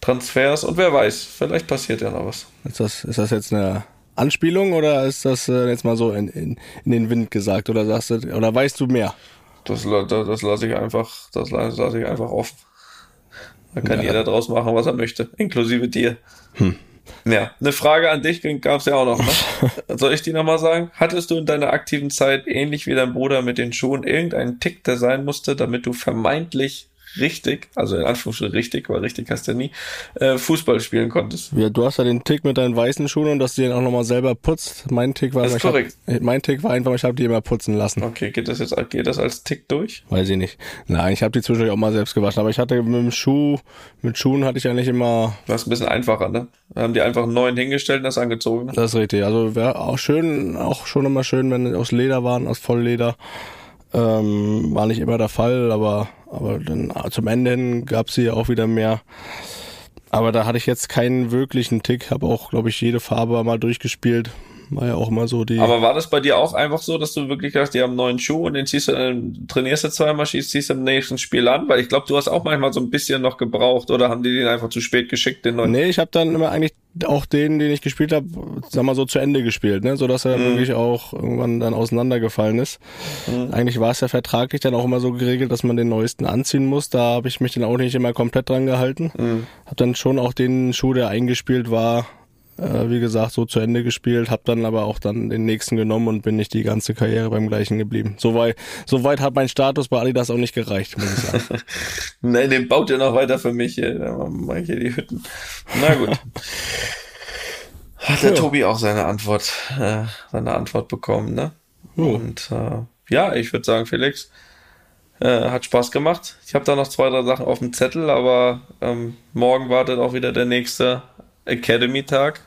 Transfers und wer weiß, vielleicht passiert ja noch was. Ist das, ist das jetzt eine Anspielung oder ist das äh, jetzt mal so in, in, in den Wind gesagt oder sagst du, oder weißt du mehr? Das, das, das lasse ich einfach, das la- lasse ich einfach offen. Da kann Ja. jeder draus machen, was er möchte, inklusive dir. Ja, eine Frage an dich gab es ja auch noch. Ne? Soll ich die nochmal sagen? Hattest du in deiner aktiven Zeit, ähnlich wie dein Bruder mit den Schuhen, irgendeinen Tick, der sein musste, damit du vermeintlich richtig, also in Anführungsstrichen richtig, weil richtig hast du ja nie, äh, Fußball spielen konntest? Ja, du hast ja den Tick mit deinen weißen Schuhen und dass du den auch nochmal selber putzt. Mein Tick war, Das ist ich hab, korrekt. mein Tick war einfach, ich habe die immer putzen lassen. Okay, geht das jetzt geht das als Tick durch? Weiß ich nicht. Nein, ich habe die zwischendurch auch mal selbst gewaschen, aber ich hatte mit dem Schuh, mit Schuhen hatte ich eigentlich immer, Das ist ein bisschen einfacher, ne? Haben die einfach einen neuen hingestellt und das angezogen. Ne? das ist richtig. Also wäre auch schön, auch schon immer schön, wenn die aus Leder waren, aus Vollleder. Ähm, war nicht immer der Fall, aber, aber dann zum Ende hin gab sie auch wieder mehr. Aber da hatte ich jetzt keinen wirklichen Tick, habe auch, glaube ich, jede Farbe mal durchgespielt. War ja auch immer so die. Aber war das bei dir auch einfach so, dass du wirklich hast, die haben einen neuen Schuh und den ziehst du, äh, trainierst du zweimal, schießt, ziehst du im nächsten Spiel an? Weil ich glaube, du hast auch manchmal so ein bisschen noch gebraucht oder haben die den einfach zu spät geschickt, den neuen? Nee, ich habe dann immer eigentlich auch den, den ich gespielt habe, sag mal so zu Ende gespielt, ne, so dass er wirklich auch irgendwann dann auseinandergefallen ist. Eigentlich war es ja vertraglich dann auch immer so geregelt, dass man den neuesten anziehen muss. Da habe ich mich dann auch nicht immer komplett dran gehalten. Hab dann schon auch den Schuh, der eingespielt war, äh, wie gesagt, so zu Ende gespielt, habe dann aber auch dann den nächsten genommen und bin nicht die ganze Karriere beim gleichen geblieben. Soweit so weit hat mein Status bei Adidas auch nicht gereicht, muss ich sagen. Nein, den baut ihr noch weiter für mich. Dann mache ich hier die Hütten. Na gut. Hat der ja. Tobi auch seine Antwort, äh, seine Antwort bekommen, ne? Ja. Und äh, ja, ich würde sagen, Felix, äh, hat Spaß gemacht. Ich habe da noch zwei, drei Sachen auf dem Zettel, aber ähm, morgen wartet auch wieder der nächste Academy-Tag.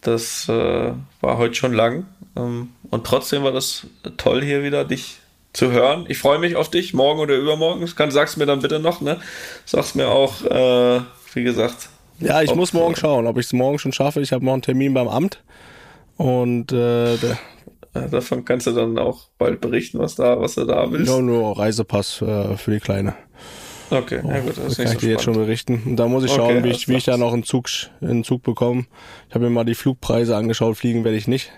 Das äh, war heute schon lang. Ähm, und trotzdem war das toll, hier wieder dich zu hören. Ich freue mich auf dich, morgen oder übermorgen. Kann, sag's mir dann bitte noch, ne? Sag's mir auch, äh, wie gesagt. Ja, ich ob, muss morgen schauen, ob ich es morgen schon schaffe. Ich habe morgen einen Termin beim Amt. Und äh, der, davon kannst du dann auch bald berichten, was da, was du da willst. Ja, nur Reisepass äh, für die Kleine. Okay, ja gut, das, das kann ich dir jetzt schon berichten. Und da muss ich schauen, okay, wie, ich, wie ich da noch einen Zug, einen Zug bekomme. Ich habe mir mal die Flugpreise angeschaut, fliegen werde ich nicht.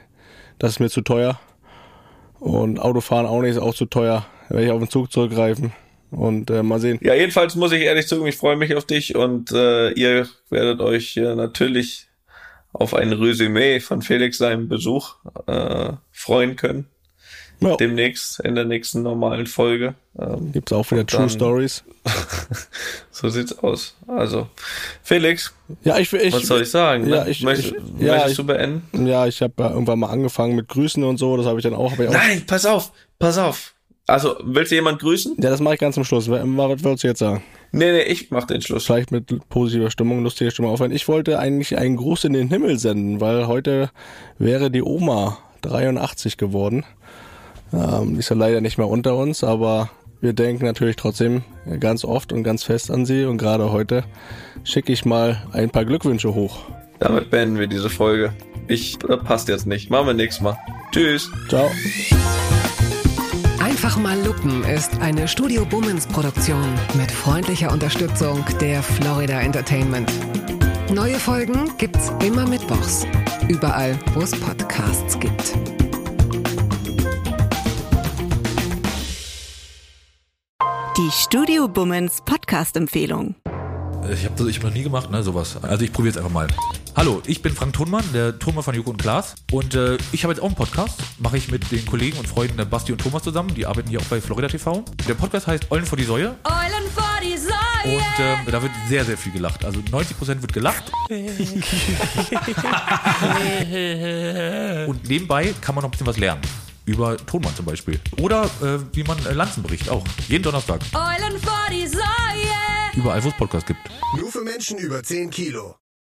Das ist mir zu teuer. Und Autofahren auch nicht, ist auch zu teuer. Da werde ich auf den Zug zurückgreifen. Und äh, mal sehen. Ja, jedenfalls muss ich ehrlich sagen, ich freue mich auf dich und äh, ihr werdet euch äh, natürlich auf ein Resümee von Felix seinem Besuch äh, freuen können. Ja. Demnächst in der nächsten normalen Folge. Ähm, Gibt's auch wieder True dann, Stories. so sieht's aus. Also, Felix. Ja, ich, ich Was soll ich sagen? Ja, ich, Möcht, ich, ja, möchtest ich, du beenden? Ja, ich habe ja irgendwann mal angefangen mit Grüßen und so. Das habe ich dann auch, ich auch. Nein, pass auf, pass auf. Also, willst du jemand grüßen? Ja, das mache ich ganz zum Schluss. Was wolltest du jetzt sagen? Nee, nee, ich mach den Schluss. Vielleicht mit positiver Stimmung, lustiger Stimmung aufhören. Ich wollte eigentlich einen Gruß in den Himmel senden, weil heute wäre die Oma 83 geworden. Ähm, die ist ja leider nicht mehr unter uns, aber wir denken natürlich trotzdem ganz oft und ganz fest an sie und gerade heute schicke ich mal ein paar Glückwünsche hoch. Damit beenden wir diese Folge. Ich äh, passt jetzt nicht. Machen wir nächstes Mal. Tschüss. Ciao. Einfach mal Lupen ist eine Studio Bummens Produktion mit freundlicher Unterstützung der Florida Entertainment. Neue Folgen gibt's immer mittwochs. Überall, wo es Podcasts gibt. Die Studio Bummens Podcast-Empfehlung. Ich habe das ich hab noch nie gemacht, ne, sowas. Also ich probiere jetzt einfach mal. Hallo, ich bin Frank Thunmann, der Thunmann von Joko und Klaas. Und äh, ich habe jetzt auch einen Podcast. Mache ich mit den Kollegen und Freunden der Basti und Thomas zusammen. Die arbeiten hier auch bei Florida TV. Der Podcast heißt Eulen vor die Säue. Eulen vor die Säue. Und äh, da wird sehr, sehr viel gelacht. Also 90% wird gelacht. und nebenbei kann man noch ein bisschen was lernen über Tonmann zum Beispiel. Oder äh, wie man äh, Lanzen bricht, auch. Jeden Donnerstag. Eulen vor die Säue. Überall, wo es Podcast gibt. Nur für Menschen über 10 Kilo.